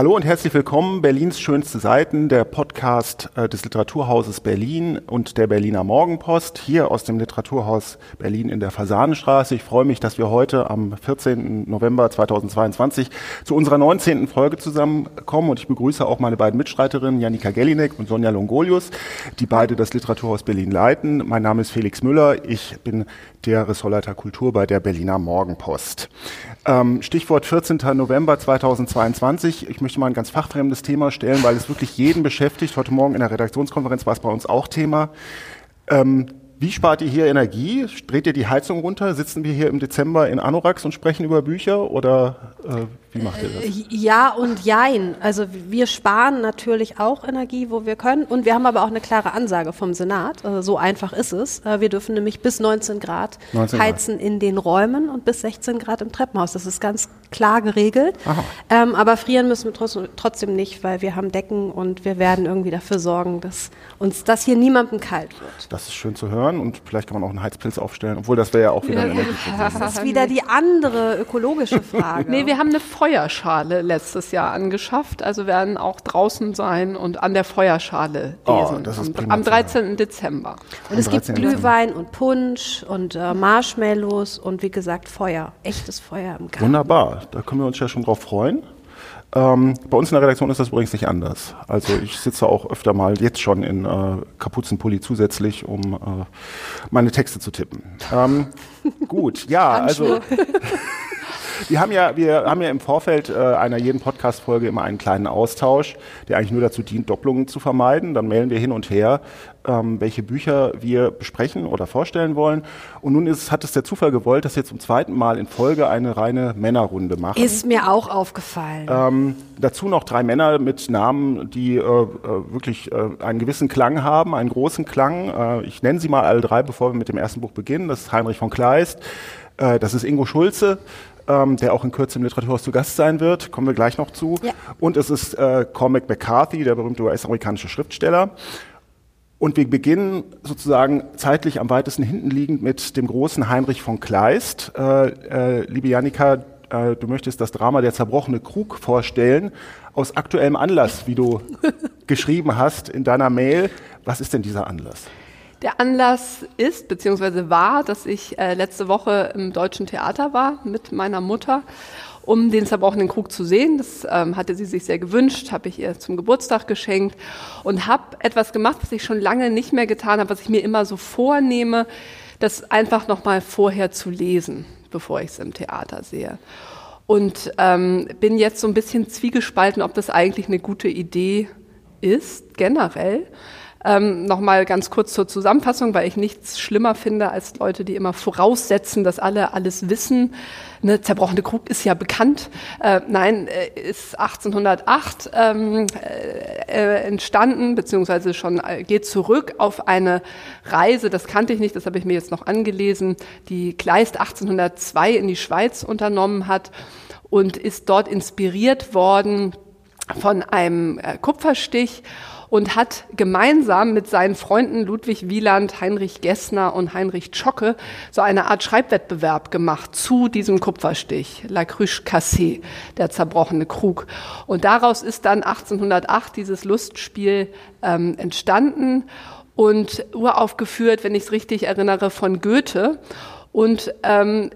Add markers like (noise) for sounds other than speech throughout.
Hallo und herzlich willkommen, Berlins schönste Seiten, der Podcast äh, des Literaturhauses Berlin und der Berliner Morgenpost, hier aus dem Literaturhaus Berlin in der Fasanenstraße. Ich freue mich, dass wir heute am 14. November 2022 zu unserer 19. Folge zusammenkommen und ich begrüße auch meine beiden Mitstreiterinnen, Janika Gellinek und Sonja Longolius, die beide das Literaturhaus Berlin leiten. Mein Name ist Felix Müller, ich bin der Ressortleiter Kultur bei der Berliner Morgenpost. Ähm, Stichwort 14. November 2022. Ich möchte mal ein ganz fachfremdes Thema stellen, weil es wirklich jeden beschäftigt. Heute Morgen in der Redaktionskonferenz war es bei uns auch Thema. Ähm, wie spart ihr hier Energie? Dreht ihr die Heizung runter? Sitzen wir hier im Dezember in Anoraks und sprechen über Bücher oder äh, wie macht ihr das? Äh, ja und jein. Also wir sparen natürlich auch Energie, wo wir können. Und wir haben aber auch eine klare Ansage vom Senat. Also so einfach ist es. Äh, wir dürfen nämlich bis 19 Grad 19 heizen Grad. in den Räumen und bis 16 Grad im Treppenhaus. Das ist ganz klar geregelt. Ähm, aber frieren müssen wir trotzdem nicht, weil wir haben Decken und wir werden irgendwie dafür sorgen, dass uns das hier niemandem kalt wird. Das ist schön zu hören und vielleicht kann man auch einen Heizpilz aufstellen, obwohl das wäre ja auch wieder ja, eine Das ist wieder die andere ökologische (laughs) Frage. nee, wir haben eine Feuerschale letztes Jahr angeschafft. Also werden auch draußen sein und an der Feuerschale oh, lesen. Oh, das ist am, am 13. Dezember. Und es gibt Glühwein und Punsch und äh, Marshmallows und wie gesagt Feuer. Echtes Feuer im Garten. Wunderbar. Da können wir uns ja schon drauf freuen. Ähm, bei uns in der Redaktion ist das übrigens nicht anders. Also ich sitze auch öfter mal jetzt schon in äh, Kapuzenpulli zusätzlich, um äh, meine Texte zu tippen. Ähm, gut, ja, also (laughs) wir haben ja, wir haben ja im Vorfeld äh, einer jeden Podcast-Folge immer einen kleinen Austausch, der eigentlich nur dazu dient, Doppelungen zu vermeiden. Dann mailen wir hin und her, ähm, welche Bücher wir besprechen oder vorstellen wollen. Und nun ist, hat es der Zufall gewollt, dass wir zum zweiten Mal in Folge eine reine Männerrunde machen. Ist mir auch aufgefallen. Ähm, dazu noch drei Männer mit Namen, die äh, äh, wirklich äh, einen gewissen Klang haben, einen großen Klang. Äh, ich nenne sie mal alle drei, bevor wir mit dem ersten Buch beginnen. Das ist Heinrich von Kleist. Äh, das ist Ingo Schulze ähm, der auch in Kürze im Literaturhaus zu Gast sein wird. Kommen wir gleich noch zu. Ja. Und es ist äh, Cormac McCarthy, der berühmte US-amerikanische Schriftsteller. Und wir beginnen sozusagen zeitlich am weitesten hinten liegend mit dem großen Heinrich von Kleist. Äh, äh, liebe Janika, äh, du möchtest das Drama Der zerbrochene Krug vorstellen, aus aktuellem Anlass, wie du (laughs) geschrieben hast in deiner Mail. Was ist denn dieser Anlass? Der Anlass ist bzw. war, dass ich äh, letzte Woche im Deutschen Theater war mit meiner Mutter, um den zerbrochenen Krug zu sehen. Das ähm, hatte sie sich sehr gewünscht, habe ich ihr zum Geburtstag geschenkt und habe etwas gemacht, was ich schon lange nicht mehr getan habe, was ich mir immer so vornehme, das einfach noch mal vorher zu lesen, bevor ich es im Theater sehe. Und ähm, bin jetzt so ein bisschen zwiegespalten, ob das eigentlich eine gute Idee ist, generell. Ähm, Nochmal ganz kurz zur Zusammenfassung, weil ich nichts schlimmer finde als Leute, die immer voraussetzen, dass alle alles wissen. Ne, zerbrochene Krug ist ja bekannt. Äh, nein, äh, ist 1808 ähm, äh, entstanden, beziehungsweise schon äh, geht zurück auf eine Reise, das kannte ich nicht, das habe ich mir jetzt noch angelesen, die Kleist 1802 in die Schweiz unternommen hat und ist dort inspiriert worden von einem äh, Kupferstich und hat gemeinsam mit seinen Freunden Ludwig Wieland, Heinrich Gessner und Heinrich Zschocke so eine Art Schreibwettbewerb gemacht zu diesem Kupferstich, La Cruche Cassée, der zerbrochene Krug. Und daraus ist dann 1808 dieses Lustspiel ähm, entstanden und uraufgeführt, wenn ich es richtig erinnere, von Goethe. Und ähm,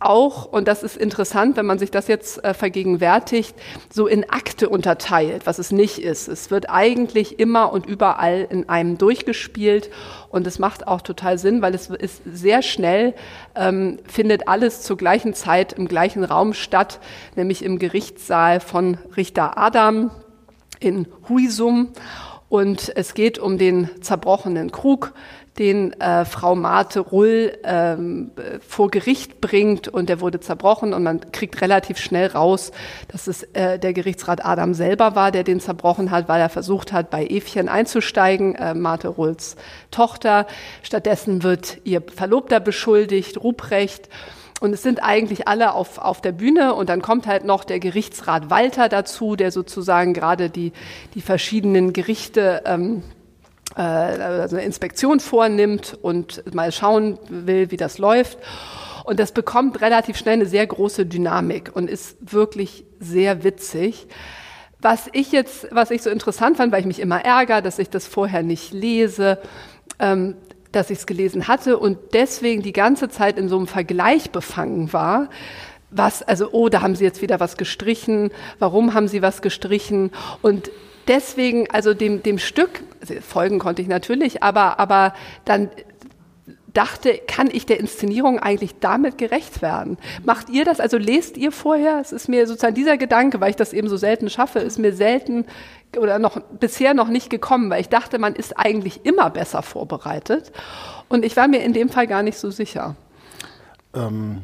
auch, und das ist interessant, wenn man sich das jetzt äh, vergegenwärtigt, so in Akte unterteilt, was es nicht ist. Es wird eigentlich immer und überall in einem durchgespielt und es macht auch total Sinn, weil es ist sehr schnell, ähm, findet alles zur gleichen Zeit im gleichen Raum statt, nämlich im Gerichtssaal von Richter Adam in Huisum. Und es geht um den zerbrochenen Krug, den äh, Frau Marte Rull ähm, vor Gericht bringt und der wurde zerbrochen und man kriegt relativ schnell raus, dass es äh, der Gerichtsrat Adam selber war, der den zerbrochen hat, weil er versucht hat, bei Evchen einzusteigen, äh, Marte Rulls Tochter. Stattdessen wird ihr Verlobter beschuldigt, Ruprecht. Und es sind eigentlich alle auf, auf der Bühne und dann kommt halt noch der Gerichtsrat Walter dazu, der sozusagen gerade die, die verschiedenen Gerichte ähm, äh, also eine Inspektion vornimmt und mal schauen will, wie das läuft. Und das bekommt relativ schnell eine sehr große Dynamik und ist wirklich sehr witzig was ich jetzt, was ich so interessant fand, weil ich mich immer ärgere, dass ich das vorher nicht lese, ähm, dass ich es gelesen hatte und deswegen die ganze Zeit in so einem Vergleich befangen war. Was, also, oh, da haben Sie jetzt wieder was gestrichen. Warum haben Sie was gestrichen? Und deswegen, also dem, dem Stück, folgen konnte ich natürlich, aber, aber dann dachte, kann ich der Inszenierung eigentlich damit gerecht werden? Macht ihr das? Also lest ihr vorher? Es ist mir sozusagen dieser Gedanke, weil ich das eben so selten schaffe, ist mir selten oder noch bisher noch nicht gekommen, weil ich dachte, man ist eigentlich immer besser vorbereitet. Und ich war mir in dem Fall gar nicht so sicher. Ähm,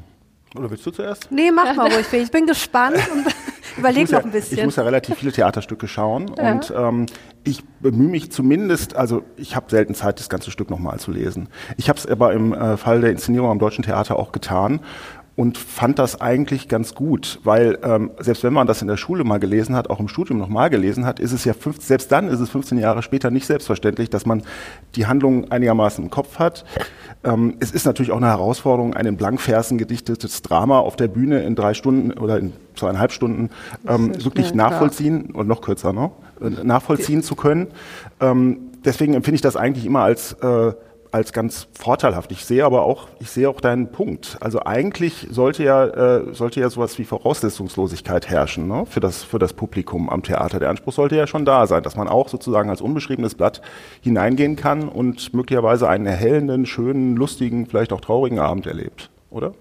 oder willst du zuerst? Nee, mach mal ruhig. Ich bin gespannt (laughs) überleg noch ein bisschen. ich muss ja relativ viele Theaterstücke schauen ja. und ähm, ich bemühe mich zumindest, also ich habe selten Zeit, das ganze Stück nochmal zu lesen. Ich habe es aber im äh, Fall der Inszenierung am Deutschen Theater auch getan und fand das eigentlich ganz gut, weil ähm, selbst wenn man das in der Schule mal gelesen hat, auch im Studium nochmal gelesen hat, ist es ja fünf, selbst dann ist es 15 Jahre später nicht selbstverständlich, dass man die Handlung einigermaßen im Kopf hat. Ähm, es ist natürlich auch eine Herausforderung, ein in Blankversen gedichtetes Drama auf der Bühne in drei Stunden oder in zweieinhalb Stunden ähm, wirklich nachvollziehen und noch kürzer, ne? nachvollziehen zu können. Ähm, deswegen empfinde ich das eigentlich immer als äh, als ganz vorteilhaft. Ich sehe aber auch, ich sehe auch deinen Punkt. Also eigentlich sollte ja, äh, sollte ja sowas wie Voraussetzungslosigkeit herrschen ne? für, das, für das Publikum am Theater. Der Anspruch sollte ja schon da sein, dass man auch sozusagen als unbeschriebenes Blatt hineingehen kann und möglicherweise einen erhellenden, schönen, lustigen, vielleicht auch traurigen Abend erlebt, oder?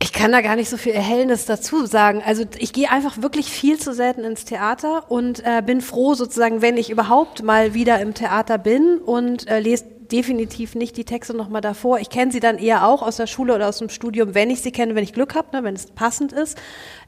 Ich kann da gar nicht so viel Erhellendes dazu sagen. Also ich gehe einfach wirklich viel zu selten ins Theater und äh, bin froh sozusagen, wenn ich überhaupt mal wieder im Theater bin und äh, lese definitiv nicht die Texte nochmal davor. Ich kenne sie dann eher auch aus der Schule oder aus dem Studium, wenn ich sie kenne, wenn ich Glück habe, ne, wenn es passend ist.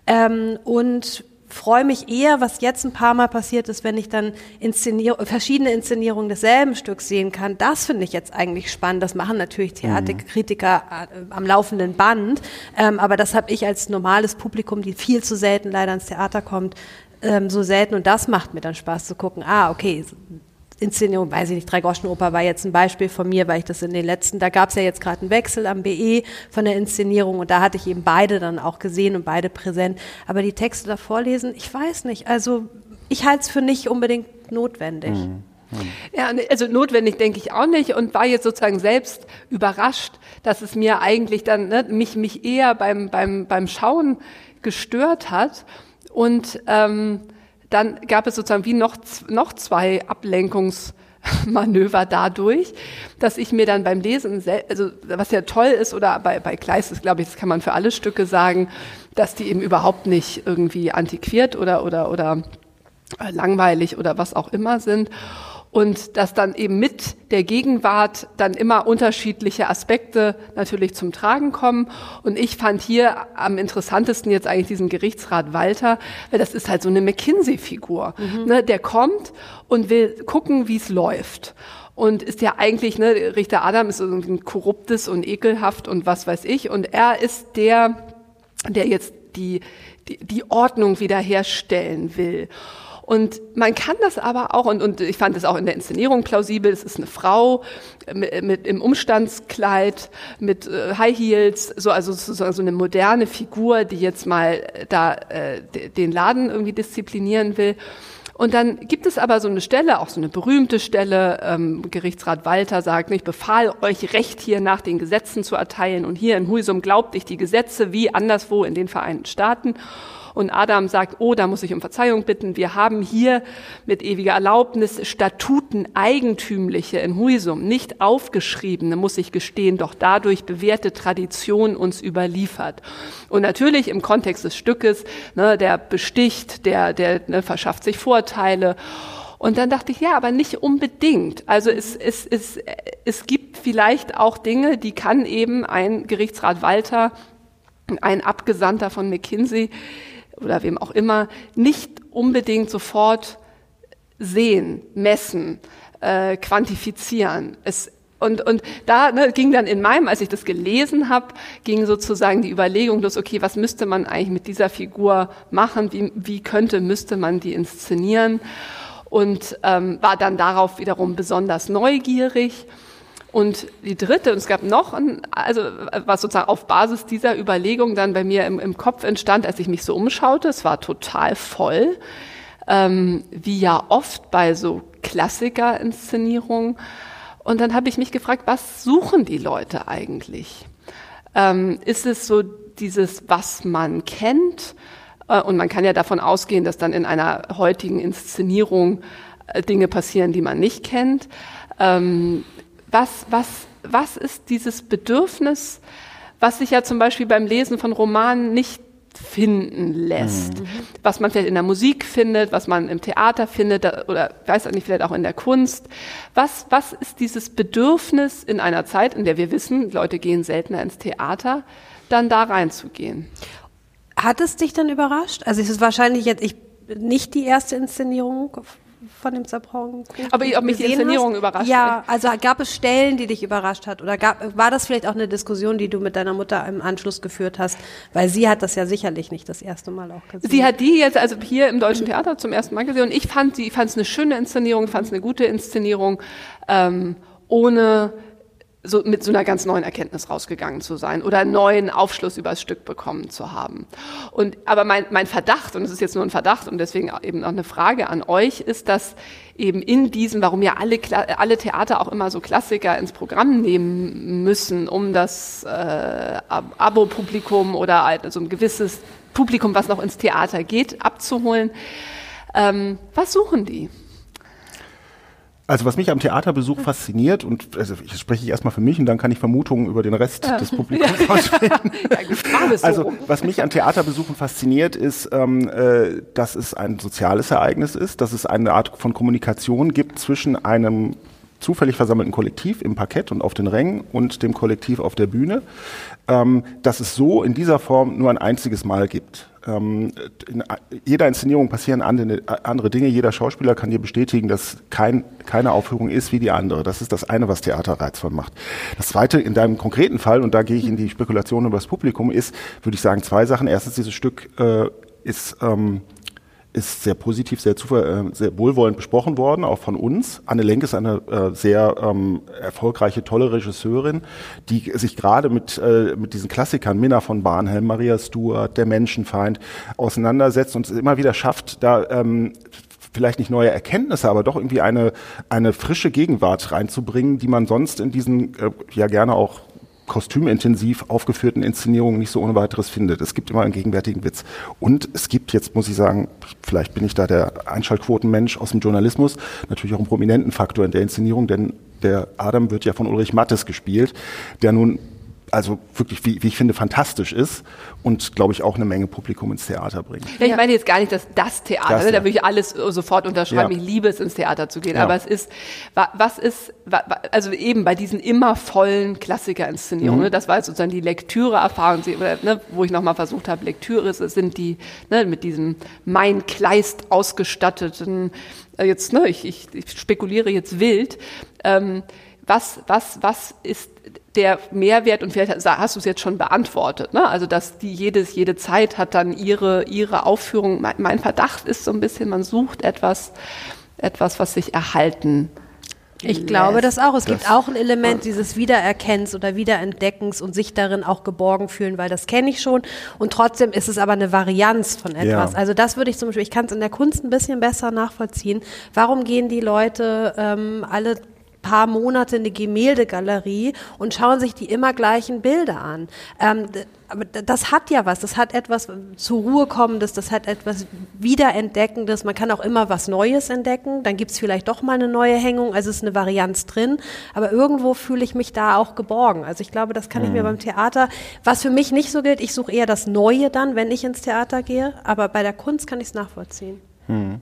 Ähm, und freue mich eher, was jetzt ein paar Mal passiert ist, wenn ich dann Inszenier verschiedene Inszenierungen desselben Stücks sehen kann. Das finde ich jetzt eigentlich spannend. Das machen natürlich Theaterkritiker äh, am laufenden Band. Ähm, aber das habe ich als normales Publikum, die viel zu selten leider ins Theater kommt, ähm, so selten. Und das macht mir dann Spaß zu gucken. Ah, okay, Inszenierung, weiß ich nicht, Dreigroschenoper war jetzt ein Beispiel von mir, weil ich das in den letzten, da gab es ja jetzt gerade einen Wechsel am BE von der Inszenierung und da hatte ich eben beide dann auch gesehen und beide präsent. Aber die Texte da vorlesen, ich weiß nicht. Also ich halte es für nicht unbedingt notwendig. Mhm. Ja, ne, also notwendig denke ich auch nicht und war jetzt sozusagen selbst überrascht, dass es mir eigentlich dann ne, mich mich eher beim beim beim Schauen gestört hat und ähm, dann gab es sozusagen wie noch, noch zwei Ablenkungsmanöver dadurch, dass ich mir dann beim Lesen, also was ja toll ist, oder bei, bei Kleist ist, glaube ich, das kann man für alle Stücke sagen, dass die eben überhaupt nicht irgendwie antiquiert oder, oder, oder langweilig oder was auch immer sind und dass dann eben mit der Gegenwart dann immer unterschiedliche Aspekte natürlich zum Tragen kommen. Und ich fand hier am interessantesten jetzt eigentlich diesen Gerichtsrat Walter, weil das ist halt so eine McKinsey-Figur. Mhm. Ne, der kommt und will gucken, wie es läuft. Und ist ja eigentlich, ne, Richter Adam ist irgendwie ein korruptes und ekelhaft und was weiß ich. Und er ist der, der jetzt die, die, die Ordnung wiederherstellen will. Und man kann das aber auch, und, und ich fand es auch in der Inszenierung plausibel, es ist eine Frau mit, mit im Umstandskleid, mit äh, High Heels, so, also sozusagen so eine moderne Figur, die jetzt mal da äh, den Laden irgendwie disziplinieren will. Und dann gibt es aber so eine Stelle, auch so eine berühmte Stelle, ähm, Gerichtsrat Walter sagt, ich befahl euch Recht hier nach den Gesetzen zu erteilen und hier in Huisum glaubt ich die Gesetze wie anderswo in den Vereinigten Staaten. Und Adam sagt, oh, da muss ich um Verzeihung bitten. Wir haben hier mit ewiger Erlaubnis Statuten eigentümliche in Huisum, nicht aufgeschriebene, muss ich gestehen, doch dadurch bewährte Tradition uns überliefert. Und natürlich im Kontext des Stückes, ne, der besticht, der, der ne, verschafft sich Vorteile. Und dann dachte ich, ja, aber nicht unbedingt. Also es, es, es, es gibt vielleicht auch Dinge, die kann eben ein Gerichtsrat Walter, ein Abgesandter von McKinsey, oder wem auch immer nicht unbedingt sofort sehen, messen, äh, quantifizieren. Es, und, und da ne, ging dann in meinem, als ich das gelesen habe, ging sozusagen die Überlegung los, okay, was müsste man eigentlich mit dieser Figur machen, wie, wie könnte, müsste man die inszenieren? Und ähm, war dann darauf wiederum besonders neugierig und die dritte, und es gab noch, ein, also was sozusagen auf Basis dieser Überlegung dann bei mir im, im Kopf entstand, als ich mich so umschaute, es war total voll. ähm, wie ja oft bei so Klassiker-Inszenierungen. Und dann habe ich mich gefragt, was suchen die Leute eigentlich? Ähm, ist es so dieses, was man kennt? Äh, und man kann ja davon ausgehen, dass dann in einer heutigen Inszenierung äh, Dinge passieren, die man nicht kennt. Ähm, was, was, was ist dieses Bedürfnis, was sich ja zum Beispiel beim Lesen von Romanen nicht finden lässt. Mhm. Was man vielleicht in der Musik findet, was man im Theater findet oder weiß auch nicht, vielleicht auch in der Kunst. Was, was ist dieses Bedürfnis in einer Zeit, in der wir wissen, Leute gehen seltener ins Theater, dann da reinzugehen? Hat es dich dann überrascht? Also es ist wahrscheinlich jetzt ich, nicht die erste Inszenierung von dem Kuchen Aber ob mich die Inszenierung hast? überrascht Ja, also gab es Stellen, die dich überrascht hat? Oder gab, war das vielleicht auch eine Diskussion, die du mit deiner Mutter im Anschluss geführt hast? Weil sie hat das ja sicherlich nicht das erste Mal auch gesehen. Sie hat die jetzt also hier im Deutschen Theater zum ersten Mal gesehen und ich fand sie, fand es eine schöne Inszenierung, fand es eine gute Inszenierung, ähm, ohne so mit so einer ganz neuen Erkenntnis rausgegangen zu sein oder einen neuen Aufschluss über das Stück bekommen zu haben. Und aber mein, mein Verdacht, und es ist jetzt nur ein Verdacht und deswegen eben auch eine Frage an euch, ist, dass eben in diesem, warum ja alle, alle Theater auch immer so Klassiker ins Programm nehmen müssen, um das äh, Abo-Publikum oder also ein gewisses Publikum, was noch ins Theater geht, abzuholen. Ähm, was suchen die? Also was mich am Theaterbesuch fasziniert, und also ich spreche ich erstmal für mich und dann kann ich Vermutungen über den Rest ja. des Publikums ausstellen. (laughs) ja, also was mich an Theaterbesuchen fasziniert, ist, ähm, äh, dass es ein soziales Ereignis ist, dass es eine Art von Kommunikation gibt zwischen einem zufällig versammelten Kollektiv im Parkett und auf den Rängen und dem Kollektiv auf der Bühne, ähm, dass es so in dieser Form nur ein einziges Mal gibt. Ähm, in jeder Inszenierung passieren andere, Dinge. Jeder Schauspieler kann dir bestätigen, dass kein, keine Aufführung ist wie die andere. Das ist das eine, was Theater reizvoll macht. Das zweite, in deinem konkreten Fall, und da gehe ich in die Spekulation über das Publikum, ist, würde ich sagen, zwei Sachen. Erstens, dieses Stück äh, ist ähm, ist sehr positiv, sehr, äh, sehr wohlwollend besprochen worden, auch von uns. Anne Lenk ist eine äh, sehr ähm, erfolgreiche, tolle Regisseurin, die sich gerade mit, äh, mit diesen Klassikern, Minna von Barnhelm, Maria Stuart, Der Menschenfeind, auseinandersetzt und es immer wieder schafft, da ähm, vielleicht nicht neue Erkenntnisse, aber doch irgendwie eine, eine frische Gegenwart reinzubringen, die man sonst in diesen äh, ja gerne auch kostümintensiv aufgeführten Inszenierungen nicht so ohne weiteres findet. Es gibt immer einen gegenwärtigen Witz. Und es gibt jetzt, muss ich sagen, vielleicht bin ich da der Einschaltquotenmensch aus dem Journalismus, natürlich auch einen prominenten Faktor in der Inszenierung, denn der Adam wird ja von Ulrich Mattes gespielt, der nun also wirklich, wie, wie ich finde, fantastisch ist und, glaube ich, auch eine Menge Publikum ins Theater bringt. Ja, ich meine jetzt gar nicht, dass das Theater, das, ne, da würde ich alles sofort unterschreiben. Ja. Ich liebe es, ins Theater zu gehen. Ja. Aber es ist, was ist, also eben bei diesen immer vollen Klassikerinszenierungen, mhm. ne, das war jetzt sozusagen die Lektüre-Erfahrung, ne, wo ich nochmal versucht habe, Lektüre sind die, ne, mit diesem Mein Kleist ausgestatteten, äh, jetzt, ne, ich, ich, ich spekuliere jetzt wild, ähm, was, was, was ist der Mehrwert, und vielleicht hast du es jetzt schon beantwortet, ne? also dass die jedes, jede Zeit hat dann ihre, ihre Aufführung. Mein, mein Verdacht ist so ein bisschen, man sucht etwas, etwas, was sich erhalten ich glaube das auch. Es das gibt auch ein Element dieses Wiedererkennens oder Wiederentdeckens und sich darin auch geborgen fühlen, weil das kenne ich schon. Und trotzdem ist es aber eine Varianz von etwas. Ja. Also das würde ich zum Beispiel, ich kann es in der Kunst ein bisschen besser nachvollziehen. Warum gehen die Leute ähm, alle paar Monate eine Gemäldegalerie und schauen sich die immer gleichen Bilder an. Ähm, aber das hat ja was, das hat etwas zur Ruhe kommendes, das hat etwas Wiederentdeckendes. Man kann auch immer was Neues entdecken, dann gibt's vielleicht doch mal eine neue Hängung, also ist eine Varianz drin. Aber irgendwo fühle ich mich da auch geborgen. Also ich glaube, das kann mhm. ich mir mhm. beim Theater, was für mich nicht so gilt, ich suche eher das Neue dann, wenn ich ins Theater gehe, aber bei der Kunst kann ich es nachvollziehen. Mhm.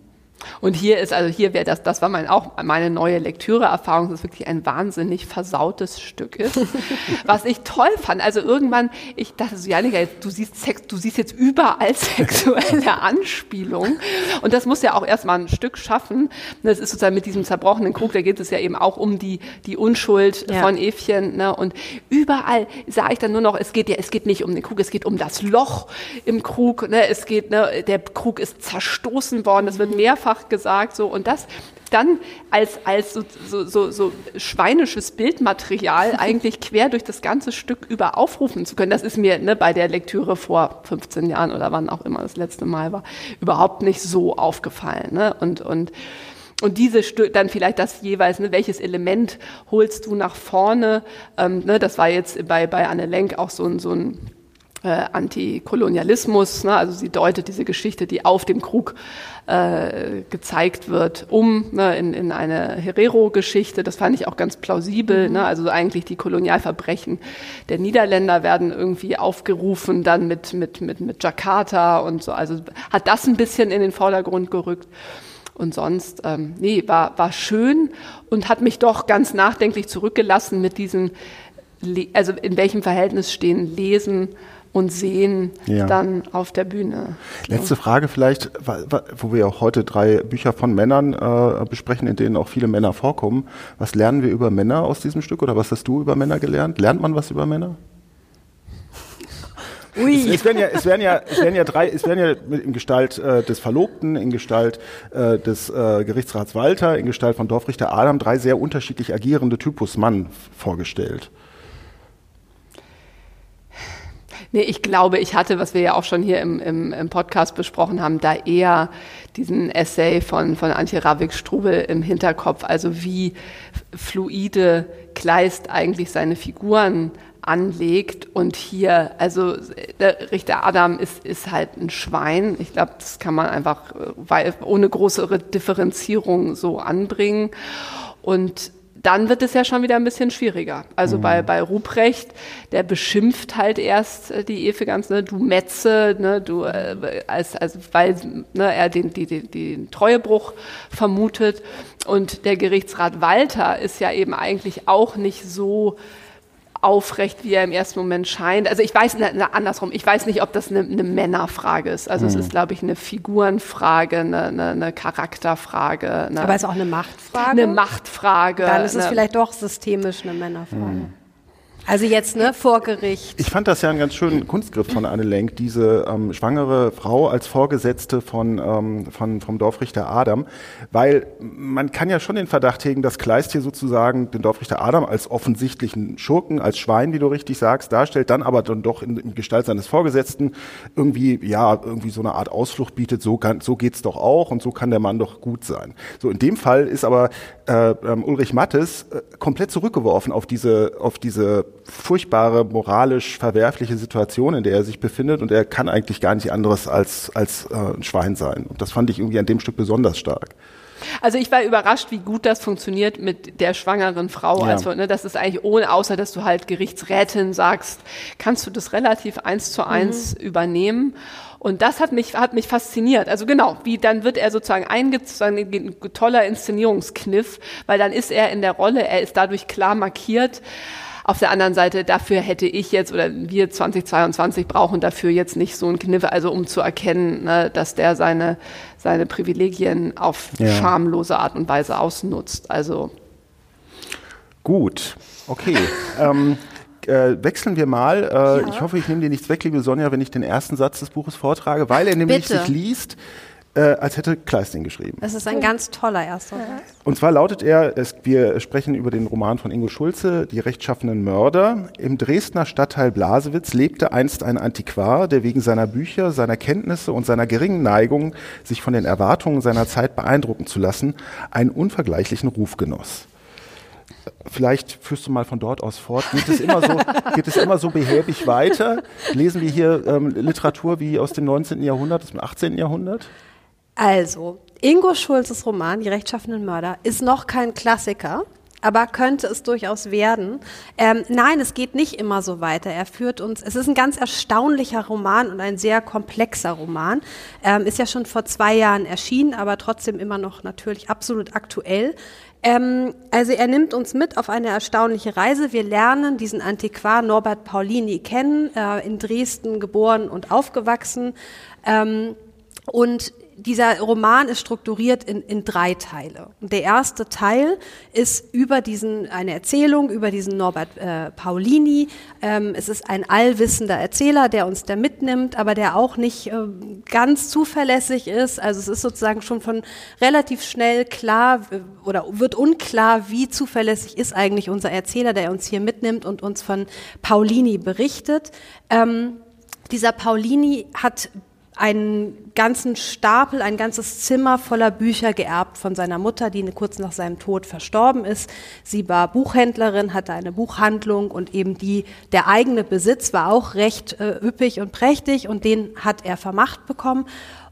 Und hier ist, also hier wäre das, das war mein, auch meine neue Lektüreerfahrung, dass es wirklich ein wahnsinnig versautes Stück ist. (laughs) Was ich toll fand, also irgendwann, ich dachte so, Janika, du siehst Sex, du siehst jetzt überall (laughs) sexuelle Anspielungen. Und das muss ja auch erstmal ein Stück schaffen. Das ist sozusagen mit diesem zerbrochenen Krug, da geht es ja eben auch um die, die Unschuld ja. von Evchen, ne? Und überall sah ich dann nur noch, es geht ja, es geht nicht um den Krug, es geht um das Loch im Krug, ne? Es geht, ne, der Krug ist zerstoßen worden, es wird mehrfach mehrfach gesagt so und das dann als, als so, so, so, so schweinisches Bildmaterial (laughs) eigentlich quer durch das ganze Stück über aufrufen zu können. Das ist mir ne, bei der Lektüre vor 15 Jahren oder wann auch immer das letzte Mal war, überhaupt nicht so aufgefallen. Ne? Und, und, und diese Stück, dann vielleicht das jeweils, ne, welches Element holst du nach vorne? Ähm, ne, das war jetzt bei, bei Anne Lenk auch so ein, so ein äh, Antikolonialismus, ne? also sie deutet diese Geschichte, die auf dem Krug äh, gezeigt wird, um ne, in, in eine Herero-Geschichte. Das fand ich auch ganz plausibel. Mhm. Ne? Also eigentlich die Kolonialverbrechen der Niederländer werden irgendwie aufgerufen, dann mit, mit, mit, mit Jakarta und so. Also hat das ein bisschen in den Vordergrund gerückt. Und sonst, ähm, nee, war, war schön und hat mich doch ganz nachdenklich zurückgelassen mit diesem, also in welchem Verhältnis stehen Lesen und sehen ja. dann auf der Bühne. Letzte Frage vielleicht, wo wir auch heute drei Bücher von Männern äh, besprechen, in denen auch viele Männer vorkommen. Was lernen wir über Männer aus diesem Stück oder was hast du über Männer gelernt? Lernt man was über Männer? (laughs) Es, es, werden ja, es, werden ja, es werden ja drei, es werden ja in Gestalt äh, des Verlobten, in Gestalt äh, des äh, Gerichtsrats Walter, in Gestalt von Dorfrichter Adam drei sehr unterschiedlich agierende Typus Mann vorgestellt. Nee, ich glaube, ich hatte, was wir ja auch schon hier im, im, im Podcast besprochen haben, da eher diesen Essay von, von Antje Ravik-Strubel im Hinterkopf. Also wie fluide Kleist eigentlich seine Figuren anlegt. Und hier, also Richter Adam ist, ist halt ein Schwein. Ich glaube, das kann man einfach weil, ohne größere Differenzierung so anbringen. Und dann wird es ja schon wieder ein bisschen schwieriger. Also mhm. bei, bei Ruprecht, der beschimpft halt erst äh, die Efe ganz, ne, du Metze, ne, du, äh, als, als, weil ne, er den, die, den, den Treuebruch vermutet. Und der Gerichtsrat Walter ist ja eben eigentlich auch nicht so aufrecht, wie er im ersten Moment scheint. Also ich weiß, andersrum, ich weiß nicht, ob das eine, eine Männerfrage ist. Also mhm. es ist, glaube ich, eine Figurenfrage, eine, eine, eine Charakterfrage. Aber es ist auch eine Machtfrage? Eine Machtfrage. Dann ist es vielleicht doch systemisch eine Männerfrage. Mhm. Also jetzt, ne, vor Gericht. Ich fand das ja einen ganz schönen Kunstgriff von Anne Lenk, diese ähm, schwangere Frau als Vorgesetzte von, ähm, von, vom Dorfrichter Adam, weil man kann ja schon den Verdacht hegen, dass Kleist hier sozusagen den Dorfrichter Adam als offensichtlichen Schurken, als Schwein, wie du richtig sagst, darstellt, dann aber dann doch in, in Gestalt seines Vorgesetzten irgendwie, ja, irgendwie so eine Art Ausflucht bietet, so, kann, so geht's doch auch und so kann der Mann doch gut sein. So, in dem Fall ist aber äh, ähm, Ulrich Mattes äh, komplett zurückgeworfen auf diese, auf diese furchtbare, moralisch verwerfliche Situation, in der er sich befindet und er kann eigentlich gar nicht anderes als, als äh, ein Schwein sein. Und das fand ich irgendwie an dem Stück besonders stark. Also ich war überrascht, wie gut das funktioniert mit der schwangeren Frau. Ja. Also, ne, das ist eigentlich ohne, außer dass du halt Gerichtsrätin sagst, kannst du das relativ eins zu eins mhm. übernehmen. Und das hat mich, hat mich fasziniert. Also genau, wie dann wird er sozusagen eingezogen, ein toller Inszenierungskniff, weil dann ist er in der Rolle, er ist dadurch klar markiert. Auf der anderen Seite, dafür hätte ich jetzt oder wir 2022 brauchen dafür jetzt nicht so einen Kniff, also um zu erkennen, ne, dass der seine, seine Privilegien auf ja. schamlose Art und Weise ausnutzt. Also gut, okay. (laughs) ähm, äh, wechseln wir mal. Äh, ja. Ich hoffe, ich nehme dir nichts weg, liebe Sonja, wenn ich den ersten Satz des Buches vortrage, weil er nämlich Bitte. sich liest äh, als hätte Kleist ihn geschrieben. Das ist ein ganz toller erster Satz. Und zwar lautet er, es, wir sprechen über den Roman von Ingo Schulze, Die rechtschaffenen Mörder. Im Dresdner Stadtteil Blasewitz lebte einst ein Antiquar, der wegen seiner Bücher, seiner Kenntnisse und seiner geringen Neigung, sich von den Erwartungen seiner Zeit beeindrucken zu lassen, einen unvergleichlichen Ruf genoss vielleicht führst du mal von dort aus fort. Geht es immer so, (laughs) geht es immer so behäbig weiter? Lesen wir hier ähm, Literatur wie aus dem 19. Jahrhundert, aus dem 18. Jahrhundert? Also, Ingo Schulzes Roman Die rechtschaffenen Mörder ist noch kein Klassiker, aber könnte es durchaus werden. Ähm, nein, es geht nicht immer so weiter. Er führt uns, es ist ein ganz erstaunlicher Roman und ein sehr komplexer Roman. Ähm, ist ja schon vor zwei Jahren erschienen, aber trotzdem immer noch natürlich absolut aktuell. Ähm, also er nimmt uns mit auf eine erstaunliche Reise. Wir lernen diesen Antiquar Norbert Paulini kennen, äh, in Dresden geboren und aufgewachsen. Ähm, und dieser Roman ist strukturiert in, in drei Teile. Der erste Teil ist über diesen, eine Erzählung über diesen Norbert äh, Paulini. Ähm, es ist ein allwissender Erzähler, der uns da mitnimmt, aber der auch nicht äh, ganz zuverlässig ist. Also es ist sozusagen schon von relativ schnell klar äh, oder wird unklar, wie zuverlässig ist eigentlich unser Erzähler, der uns hier mitnimmt und uns von Paulini berichtet. Ähm, dieser Paulini hat einen ganzen Stapel, ein ganzes Zimmer voller Bücher geerbt von seiner Mutter, die kurz nach seinem Tod verstorben ist. Sie war Buchhändlerin, hatte eine Buchhandlung und eben die, der eigene Besitz war auch recht äh, üppig und prächtig und den hat er vermacht bekommen.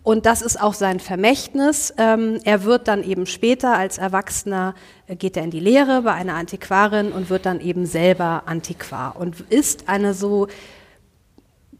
Und das ist auch sein Vermächtnis. Ähm, er wird dann eben später als Erwachsener, äh, geht er in die Lehre bei einer Antiquarin und wird dann eben selber Antiquar und ist eine so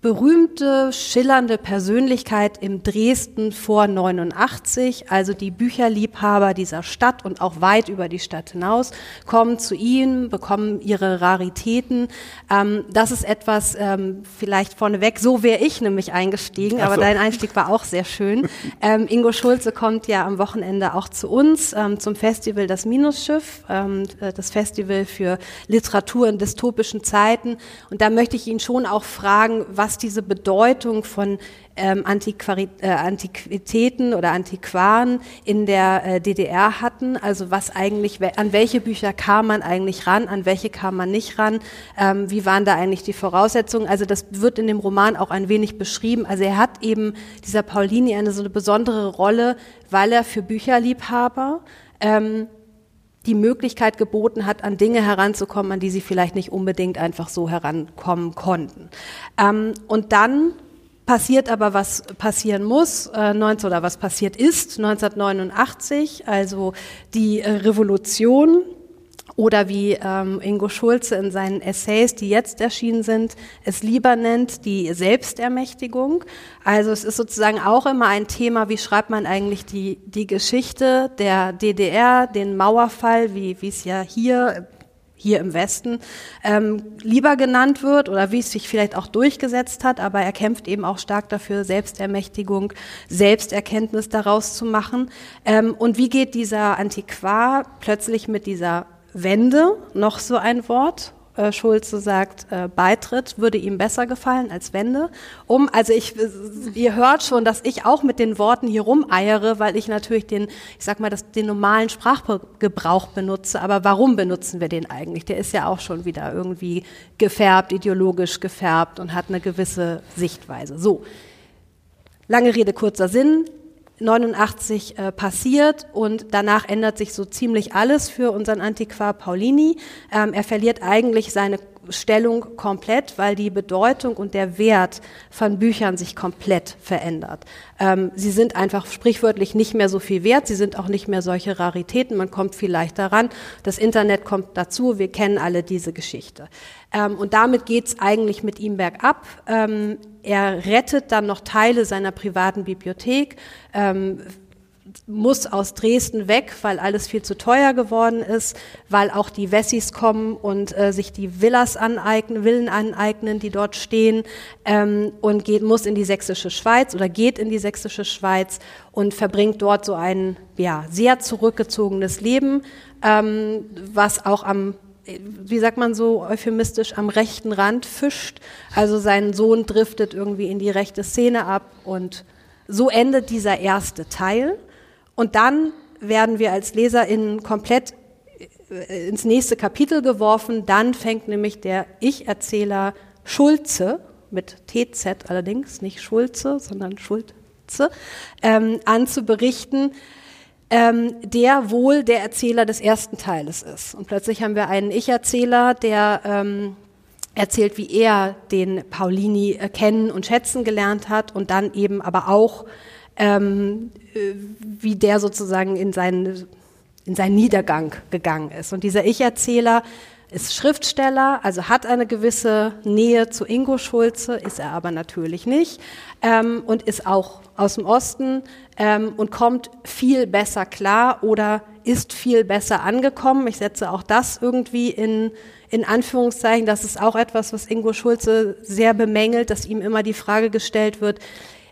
berühmte, schillernde Persönlichkeit im Dresden vor 89, also die Bücherliebhaber dieser Stadt und auch weit über die Stadt hinaus, kommen zu ihm, bekommen ihre Raritäten. Ähm, das ist etwas, ähm, vielleicht vorneweg, so wäre ich nämlich eingestiegen, aber so. dein Einstieg war auch sehr schön. (laughs) Ähm, Ingo Schulze kommt ja am Wochenende auch zu uns ähm, zum Festival Das Minusschiff, ähm, äh, das Festival für Literatur in dystopischen Zeiten. Und da möchte ich ihn schon auch fragen, was diese Bedeutung von ähm, Antiquari äh, Antiquitäten oder Antiquaren in der äh, DDR hatten. Also was eigentlich, an welche Bücher kam man eigentlich ran, an welche kam man nicht ran, ähm, wie waren da eigentlich die Voraussetzungen. Also das wird in dem Roman auch ein wenig beschrieben. Also er hat eben, dieser Paulini, eine so eine besondere Rolle, weil er für Bücherliebhaber ähm, die Möglichkeit geboten hat, an Dinge heranzukommen, an die sie vielleicht nicht unbedingt einfach so herankommen konnten. Ähm, und dann passiert aber, was passieren muss, äh, 19, oder was passiert ist, 1989, also die äh, Revolution oder wie ähm, Ingo Schulze in seinen Essays, die jetzt erschienen sind, es lieber nennt, die Selbstermächtigung. Also es ist sozusagen auch immer ein Thema, wie schreibt man eigentlich die, die Geschichte der DDR, den Mauerfall, wie, wie es ja hier hier im Westen ähm, lieber genannt wird oder wie es sich vielleicht auch durchgesetzt hat, aber er kämpft eben auch stark dafür, Selbstermächtigung, Selbsterkenntnis daraus zu machen. Ähm, und wie geht dieser Antiquar plötzlich mit dieser Wende, noch so ein Wort. Äh, Schulze sagt, äh, Beitritt würde ihm besser gefallen als Wende. Um, also ich, ihr hört schon, dass ich auch mit den Worten hier rumeiere, weil ich natürlich den, ich sag mal, das, den normalen Sprachgebrauch benutze. Aber warum benutzen wir den eigentlich? Der ist ja auch schon wieder irgendwie gefärbt, ideologisch gefärbt und hat eine gewisse Sichtweise. So. Lange Rede, kurzer Sinn. 89 äh, passiert und danach ändert sich so ziemlich alles für unseren Antiquar Paulini. Ähm, er verliert eigentlich seine Stellung komplett, weil die Bedeutung und der Wert von Büchern sich komplett verändert. Ähm, sie sind einfach sprichwörtlich nicht mehr so viel wert, sie sind auch nicht mehr solche Raritäten, man kommt viel leichter ran. Das Internet kommt dazu, wir kennen alle diese Geschichte. Ähm, und damit geht's eigentlich mit ihm bergab. Ähm, er rettet dann noch Teile seiner privaten Bibliothek, ähm, muss aus Dresden weg, weil alles viel zu teuer geworden ist, weil auch die Wessis kommen und äh, sich die Villas aneignen, Villen aneignen, die dort stehen ähm, und geht, muss in die sächsische Schweiz oder geht in die sächsische Schweiz und verbringt dort so ein ja, sehr zurückgezogenes Leben, ähm, was auch am wie sagt man so euphemistisch, am rechten Rand fischt. Also sein Sohn driftet irgendwie in die rechte Szene ab und so endet dieser erste Teil. Und dann werden wir als LeserInnen komplett äh, ins nächste Kapitel geworfen. Dann fängt nämlich der Ich-Erzähler Schulze, mit TZ allerdings, nicht Schulze, sondern Schulze, ähm, an zu berichten, ähm, der wohl der Erzähler des ersten Teiles ist. Und plötzlich haben wir einen Ich-Erzähler, der ähm, erzählt, wie er den Paulini äh, kennen und schätzen gelernt hat und dann eben aber auch ähm, äh, wie der sozusagen in seinen, in seinen Niedergang gegangen ist. Und dieser Ich-Erzähler ist Schriftsteller, also hat eine gewisse Nähe zu Ingo Schulze, ist er aber natürlich nicht ähm, und ist auch aus dem Osten ähm, und kommt viel besser klar oder ist viel besser angekommen. Ich setze auch das irgendwie in, in Anführungszeichen. Das ist auch etwas, was Ingo Schulze sehr bemängelt, dass ihm immer die Frage gestellt wird,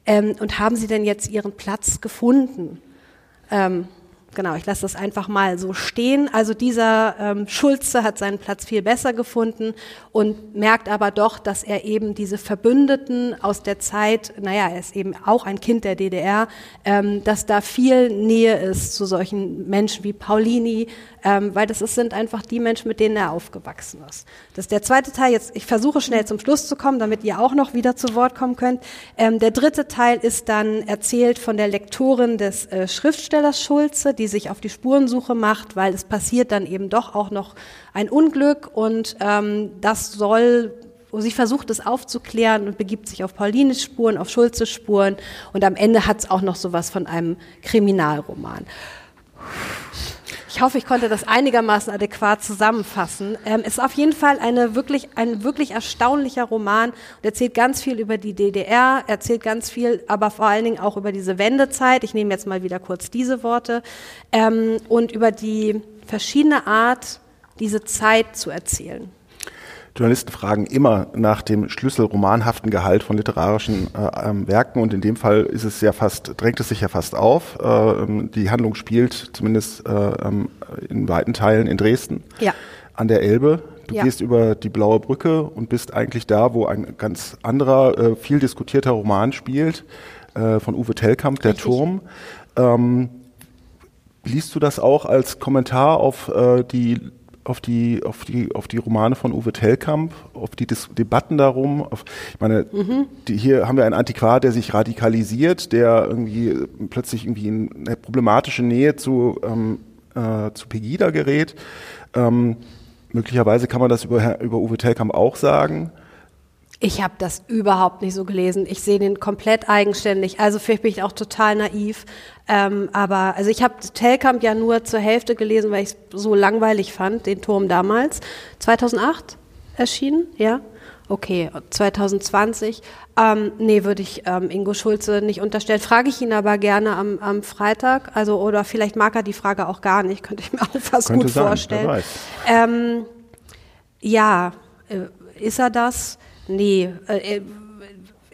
Ähm, und haben Sie denn jetzt Ihren Platz gefunden? Ähm, Genau, ich lasse das einfach mal so stehen. Also dieser ähm, Schulze hat seinen Platz viel besser gefunden und merkt aber doch, dass er eben diese Verbündeten aus der Zeit, naja, er ist eben auch ein Kind der DDR, ähm, dass da viel Nähe ist zu solchen Menschen wie Paulini, ähm, weil das ist, sind einfach die Menschen, mit denen er aufgewachsen ist. Das ist der zweite Teil. Jetzt, ich versuche schnell zum Schluss zu kommen, damit ihr auch noch wieder zu Wort kommen könnt. Ähm, der dritte Teil ist dann erzählt von der Lektorin des äh, Schriftstellers Schulze, die sich auf die Spurensuche macht, weil es passiert dann eben doch auch noch ein Unglück und ähm, das soll sie versucht es aufzuklären und begibt sich auf Paulines Spuren, auf Schulzes Spuren und am Ende hat es auch noch sowas von einem Kriminalroman. Ich hoffe, ich konnte das einigermaßen adäquat zusammenfassen. Ähm, ist auf jeden Fall eine wirklich, ein wirklich erstaunlicher Roman und erzählt ganz viel über die DDR, erzählt ganz viel, aber vor allen Dingen auch über diese Wendezeit. Ich nehme jetzt mal wieder kurz diese Worte ähm, und über die verschiedene Art, diese Zeit zu erzählen. Journalisten fragen immer nach dem schlüsselromanhaften Gehalt von literarischen äh, ähm, Werken und in dem Fall ist es ja fast, drängt es sich ja fast auf. Äh, ähm, die Handlung spielt zumindest äh, ähm, in weiten Teilen in Dresden ja. an der Elbe. Du ja. gehst über die Blaue Brücke und bist eigentlich da, wo ein ganz anderer, äh, viel diskutierter Roman spielt, äh, von Uwe Tellkamp, Der Richtig. Turm. Ähm, liest du das auch als Kommentar auf äh, die auf die, auf die, auf die Romane von Uwe Tellkamp, auf die Dis Debatten darum. Auf, ich meine, mhm. die, hier haben wir einen Antiquar, der sich radikalisiert, der irgendwie plötzlich irgendwie in eine problematische Nähe zu, ähm, äh, zu Pegida gerät. Ähm, möglicherweise kann man das über, über Uwe Tellkamp auch sagen. Ich habe das überhaupt nicht so gelesen. Ich sehe den komplett eigenständig. Also vielleicht bin ich auch total naiv. Ähm, aber also ich habe Telkamp ja nur zur Hälfte gelesen, weil ich es so langweilig fand, den Turm damals. 2008 erschienen, ja. Okay, 2020. Ähm, nee, würde ich ähm, Ingo Schulze nicht unterstellen. Frage ich ihn aber gerne am, am Freitag. Also, oder vielleicht mag er die Frage auch gar nicht, könnte ich mir auch fast Könnte gut sein, vorstellen. Ähm, ja, äh, ist er das? Nee, äh, äh,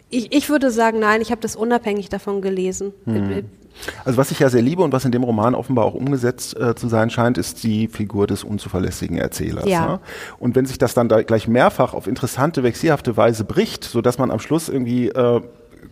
ich, ich würde sagen, nein, ich habe das unabhängig davon gelesen. Hm. Also was ich ja sehr liebe und was in dem Roman offenbar auch umgesetzt äh, zu sein scheint, ist die Figur des unzuverlässigen Erzählers. Ja. Ne? Und wenn sich das dann da gleich mehrfach auf interessante, vexierhafte Weise bricht, so dass man am Schluss irgendwie äh,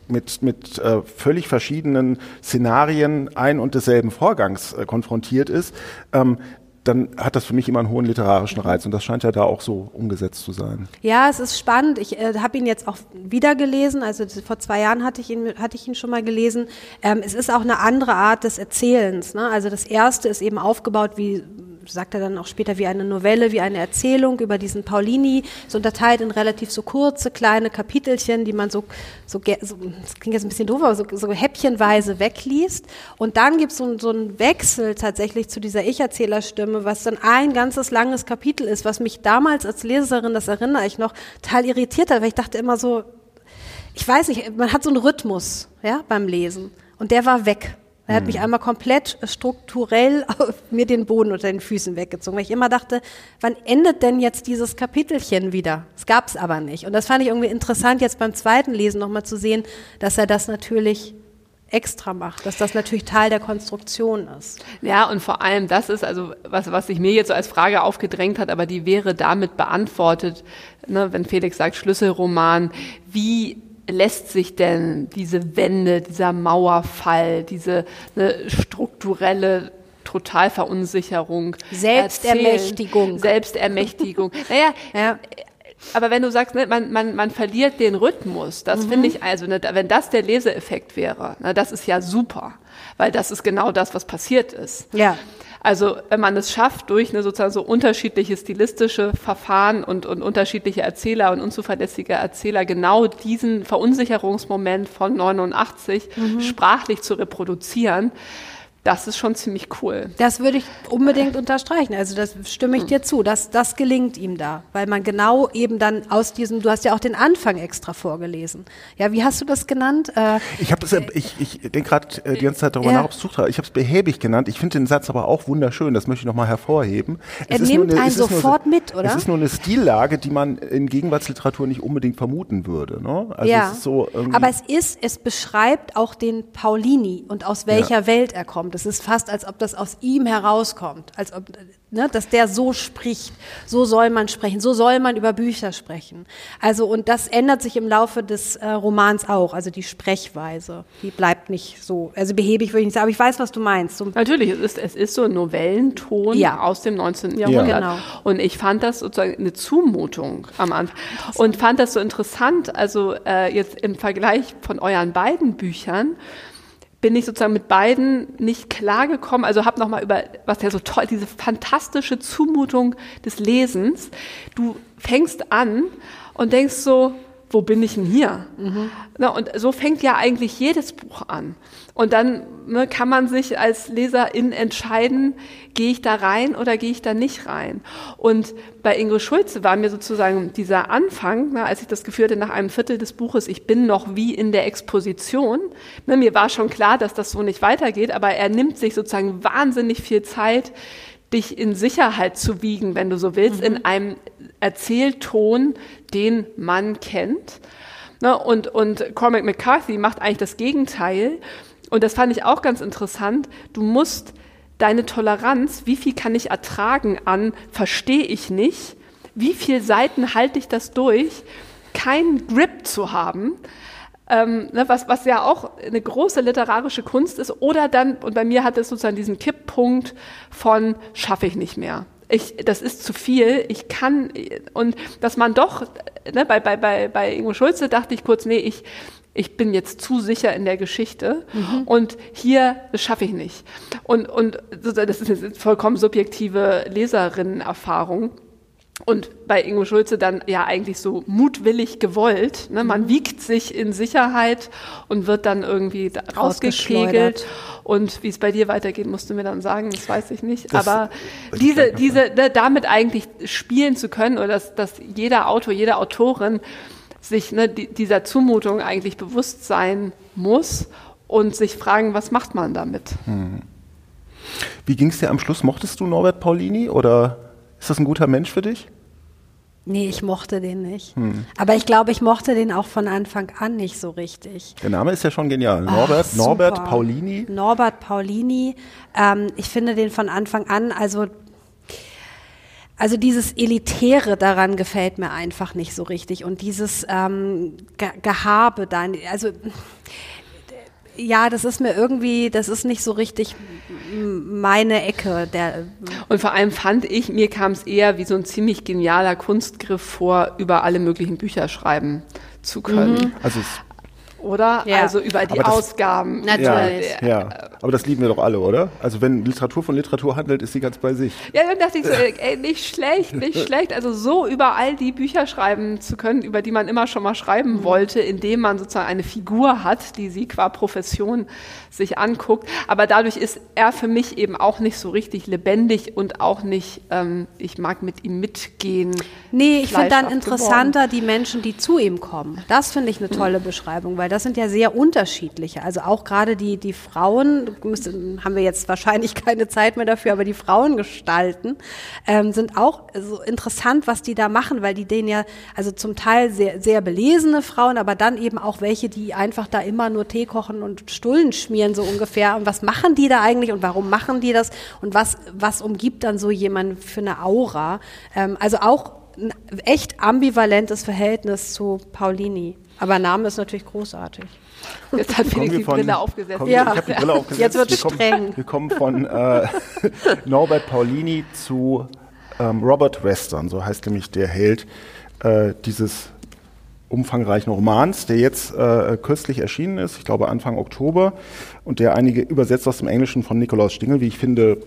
mit, mit äh, völlig verschiedenen Szenarien ein und desselben Vorgangs äh, konfrontiert ist, ähm, dann hat das für mich immer einen hohen literarischen Reiz und das scheint ja da auch so umgesetzt zu sein. Ja, es ist spannend. Ich äh, habe ihn jetzt auch wieder gelesen. Also vor zwei Jahren hatte ich ihn, hatte ich ihn schon mal gelesen. Ähm, es ist auch eine andere Art des Erzählens. Ne? Also das erste ist eben aufgebaut wie sagt er dann auch später, wie eine Novelle, wie eine Erzählung über diesen Paulini, so unterteilt in relativ so kurze, kleine Kapitelchen, die man so, so, so das klingt jetzt ein bisschen doof, aber so, so häppchenweise wegliest. Und dann gibt so, so einen Wechsel tatsächlich zu dieser Ich-Erzählerstimme, was dann ein ganzes langes Kapitel ist, was mich damals als Leserin, das erinnere ich noch, total irritiert hat, weil ich dachte immer so, ich weiß nicht, man hat so einen Rhythmus ja, beim Lesen und der war weg. Er hat mich mhm. einmal komplett strukturell (laughs) mir den Boden unter den Füßen weggezogen, weil ich immer dachte, wann endet denn jetzt dieses Kapitelchen wieder? Es gab es aber nicht. Und das fand ich irgendwie interessant, jetzt beim zweiten Lesen nochmal zu sehen, dass er das natürlich extra macht, dass das natürlich Teil der Konstruktion ist. Ja, und vor allem das ist also was, was sich mir jetzt so als Frage aufgedrängt hat, aber die wäre damit beantwortet, ne, wenn Felix sagt Schlüsselroman, wie lässt sich denn diese Wende, dieser Mauerfall, diese ne, strukturelle Totalverunsicherung, Selbstermächtigung, erzählen, Selbstermächtigung. (laughs) naja, ja. aber wenn du sagst, ne, man, man, man verliert den Rhythmus, das mhm. finde ich also, ne, wenn das der Leseeffekt wäre, ne, das ist ja super, weil das ist genau das, was passiert ist. Ja. Also wenn man es schafft, durch eine sozusagen so unterschiedliche stilistische Verfahren und, und unterschiedliche Erzähler und unzuverlässige Erzähler genau diesen Verunsicherungsmoment von 89 mhm. sprachlich zu reproduzieren, das ist schon ziemlich cool. Das würde ich unbedingt unterstreichen. Also das stimme ich dir zu. Das, das gelingt ihm da, weil man genau eben dann aus diesem, du hast ja auch den Anfang extra vorgelesen. Ja, wie hast du das genannt? Äh, ich habe das, ich, ich denke gerade äh, die ganze Zeit darüber ja. nach, ob es Ich habe es behäbig genannt. Ich finde den Satz aber auch wunderschön. Das möchte ich nochmal hervorheben. Es er nimmt eine, einen sofort eine, mit, oder? Es ist nur eine Stillage, die man in Gegenwartsliteratur nicht unbedingt vermuten würde. Ne? Also ja. Es so aber es ist, es beschreibt auch den Paulini und aus welcher ja. Welt er kommt. Es ist fast, als ob das aus ihm herauskommt, als ob, ne, dass der so spricht. So soll man sprechen, so soll man über Bücher sprechen. Also und das ändert sich im Laufe des äh, Romans auch. Also die Sprechweise, die bleibt nicht so, also behäbig würde ich nicht sagen, aber ich weiß, was du meinst. So Natürlich, es ist, es ist so ein Novellenton ja. aus dem 19. Jahrhundert. Ja. Genau. Und ich fand das sozusagen eine Zumutung am Anfang und fand das so interessant. Also äh, jetzt im Vergleich von euren beiden Büchern bin ich sozusagen mit beiden nicht klargekommen. Also habe nochmal über, was ja so toll, diese fantastische Zumutung des Lesens. Du fängst an und denkst so, wo bin ich denn hier? Mhm. Na, und so fängt ja eigentlich jedes Buch an. Und dann ne, kann man sich als Leserin entscheiden, gehe ich da rein oder gehe ich da nicht rein. Und bei Ingrid Schulze war mir sozusagen dieser Anfang, ne, als ich das geführte nach einem Viertel des Buches, ich bin noch wie in der Exposition. Ne, mir war schon klar, dass das so nicht weitergeht, aber er nimmt sich sozusagen wahnsinnig viel Zeit, dich in Sicherheit zu wiegen, wenn du so willst, mhm. in einem Erzählton, den man kennt. Ne, und, und Cormac McCarthy macht eigentlich das Gegenteil und das fand ich auch ganz interessant, du musst deine Toleranz, wie viel kann ich ertragen an, verstehe ich nicht, wie viele Seiten halte ich das durch, keinen Grip zu haben, ähm, ne, was, was ja auch eine große literarische Kunst ist, oder dann, und bei mir hat es sozusagen diesen Kipppunkt von, schaffe ich nicht mehr. Ich, das ist zu viel, ich kann, und dass man doch, ne, bei, bei, bei, bei Ingo Schulze dachte ich kurz, nee, ich, ich bin jetzt zu sicher in der Geschichte mhm. und hier, das schaffe ich nicht. Und, und das ist eine vollkommen subjektive Leserinnenerfahrung. Und bei Ingo Schulze dann ja eigentlich so mutwillig gewollt. Ne? Man mhm. wiegt sich in Sicherheit und wird dann irgendwie rausgekegelt. Und wie es bei dir weitergeht, musst du mir dann sagen, das weiß ich nicht. Das Aber diese, diese, ne, damit eigentlich spielen zu können oder dass, dass jeder Autor, jede Autorin sich ne, dieser Zumutung eigentlich bewusst sein muss und sich fragen, was macht man damit? Hm. Wie ging es dir am Schluss? Mochtest du Norbert Paulini oder ist das ein guter Mensch für dich? Nee, ich mochte den nicht. Hm. Aber ich glaube, ich mochte den auch von Anfang an nicht so richtig. Der Name ist ja schon genial. Norbert, Ach, Norbert Paulini. Norbert Paulini. Ähm, ich finde den von Anfang an, also also dieses Elitäre daran gefällt mir einfach nicht so richtig und dieses ähm, Ge Gehabe dann, also ja, das ist mir irgendwie, das ist nicht so richtig meine Ecke. Der und vor allem fand ich, mir kam es eher wie so ein ziemlich genialer Kunstgriff vor, über alle möglichen Bücher schreiben zu können. Mhm. Also oder? Ja. Also über die das, Ausgaben. Natürlich. Ja, ja, aber das lieben wir doch alle, oder? Also wenn Literatur von Literatur handelt, ist sie ganz bei sich. Ja, dann dachte ich so, ey, nicht schlecht, nicht (laughs) schlecht. Also so über all die Bücher schreiben zu können, über die man immer schon mal schreiben mhm. wollte, indem man sozusagen eine Figur hat, die sie qua Profession sich anguckt. Aber dadurch ist er für mich eben auch nicht so richtig lebendig und auch nicht, ähm, ich mag mit ihm mitgehen. Nee, ich finde dann interessanter geworden. die Menschen, die zu ihm kommen. Das finde ich eine tolle mhm. Beschreibung, weil das sind ja sehr unterschiedliche. Also auch gerade die, die Frauen, müssen, haben wir jetzt wahrscheinlich keine Zeit mehr dafür, aber die Frauengestalten ähm, sind auch so interessant, was die da machen, weil die denen ja, also zum Teil sehr, sehr belesene Frauen, aber dann eben auch welche, die einfach da immer nur Tee kochen und Stullen schmieren, so ungefähr. Und was machen die da eigentlich und warum machen die das? Und was, was umgibt dann so jemanden für eine Aura? Ähm, also auch ein echt ambivalentes Verhältnis zu Paulini. Aber Name ist natürlich großartig. (laughs) Jetzt hat Felix die Brille aufgesetzt. Kommen, ja. Ich habe die Brille aufgesetzt. Jetzt wird es streng. Wir kommen von äh, (laughs) Norbert Paulini zu ähm, Robert Western, so heißt nämlich der Held äh, dieses umfangreichen Romans, der jetzt äh, kürzlich erschienen ist, ich glaube Anfang Oktober, und der einige übersetzt aus dem Englischen von Nikolaus Stingel, wie ich finde,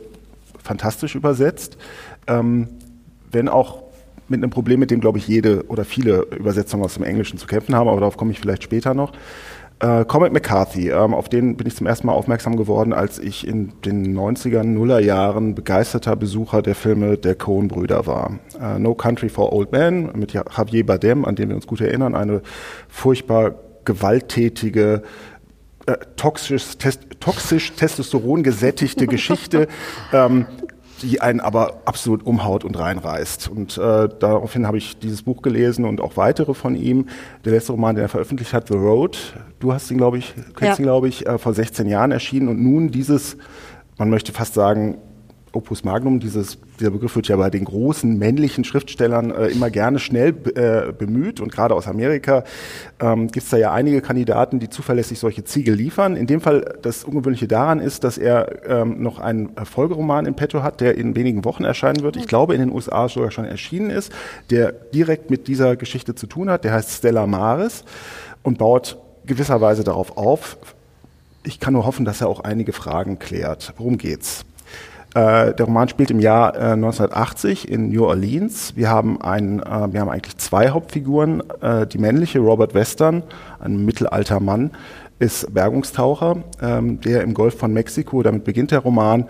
fantastisch übersetzt. Ähm, wenn auch mit einem Problem, mit dem, glaube ich, jede oder viele Übersetzungen aus dem Englischen zu kämpfen haben, aber darauf komme ich vielleicht später noch. Äh, Comic McCarthy, ähm, auf den bin ich zum ersten Mal aufmerksam geworden, als ich in den 90er, Nuller Jahren begeisterter Besucher der Filme der Coen-Brüder war. Äh, no Country for Old Men mit Javier Bardem, an den wir uns gut erinnern, eine furchtbar gewalttätige, äh, toxisch, test, toxisch Testosteron gesättigte Geschichte, (laughs) ähm, die einen aber absolut umhaut und reinreißt. Und äh, daraufhin habe ich dieses Buch gelesen und auch weitere von ihm. Der letzte Roman, den er veröffentlicht hat, The Road, du hast ihn, glaube ich, kennst ja. ihn, glaube ich, äh, vor 16 Jahren erschienen und nun dieses, man möchte fast sagen, Opus Magnum, dieses, dieser Begriff wird ja bei den großen männlichen Schriftstellern äh, immer gerne schnell äh, bemüht und gerade aus Amerika ähm, gibt es da ja einige Kandidaten, die zuverlässig solche Ziegel liefern. In dem Fall das Ungewöhnliche daran ist, dass er ähm, noch einen Folgeroman im Petto hat, der in wenigen Wochen erscheinen wird. Ich glaube, in den USA sogar schon erschienen ist, der direkt mit dieser Geschichte zu tun hat. Der heißt Stella Maris und baut gewisserweise darauf auf. Ich kann nur hoffen, dass er auch einige Fragen klärt. Worum geht's? Äh, der Roman spielt im Jahr äh, 1980 in New Orleans. Wir haben, ein, äh, wir haben eigentlich zwei Hauptfiguren. Äh, die männliche, Robert Western, ein mittelalter Mann, ist Bergungstaucher, ähm, der im Golf von Mexiko, damit beginnt der Roman,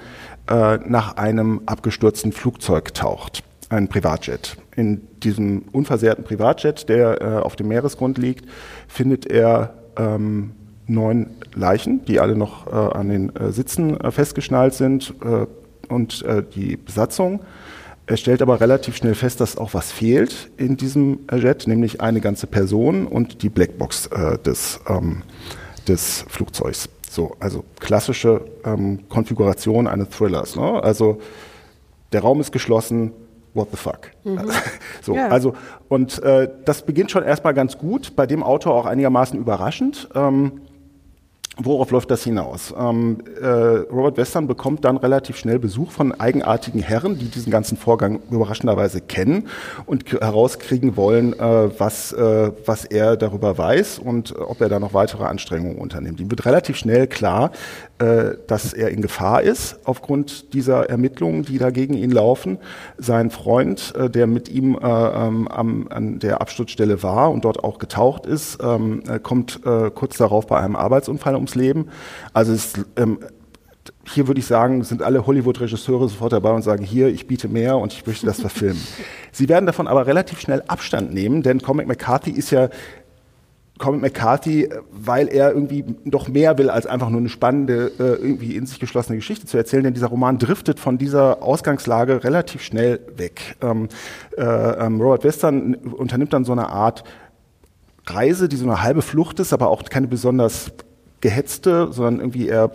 äh, nach einem abgestürzten Flugzeug taucht, ein Privatjet. In diesem unversehrten Privatjet, der äh, auf dem Meeresgrund liegt, findet er ähm, neun Leichen, die alle noch äh, an den äh, Sitzen äh, festgeschnallt sind, und äh, die Besatzung. Er stellt aber relativ schnell fest, dass auch was fehlt in diesem Jet, nämlich eine ganze Person und die Blackbox äh, des, ähm, des Flugzeugs. So, also klassische ähm, Konfiguration eines Thrillers. Ne? Also der Raum ist geschlossen, what the fuck. Mhm. (laughs) so, ja. also und äh, das beginnt schon erstmal ganz gut, bei dem Autor auch einigermaßen überraschend. Ähm, Worauf läuft das hinaus? Ähm, äh, Robert Western bekommt dann relativ schnell Besuch von eigenartigen Herren, die diesen ganzen Vorgang überraschenderweise kennen und herauskriegen wollen, äh, was, äh, was er darüber weiß und ob er da noch weitere Anstrengungen unternimmt. Ihm wird relativ schnell klar, äh, dass er in Gefahr ist aufgrund dieser Ermittlungen, die da gegen ihn laufen. Sein Freund, äh, der mit ihm äh, ähm, an der Absturzstelle war und dort auch getaucht ist, ähm, kommt kurz darauf bei einem Arbeitsunfall ums Leben. Also es ähm, hier würde ich sagen, sind alle Hollywood-Regisseure sofort dabei und sagen, hier, ich biete mehr und ich möchte das verfilmen. (laughs) Sie werden davon aber relativ schnell Abstand nehmen, denn Comic McCarthy ist ja Comic McCarthy, weil er irgendwie noch mehr will, als einfach nur eine spannende, äh, irgendwie in sich geschlossene Geschichte zu erzählen. Denn dieser Roman driftet von dieser Ausgangslage relativ schnell weg. Ähm, äh, ähm, Robert Western unternimmt dann so eine Art Reise, die so eine halbe Flucht ist, aber auch keine besonders gehetzte, sondern irgendwie er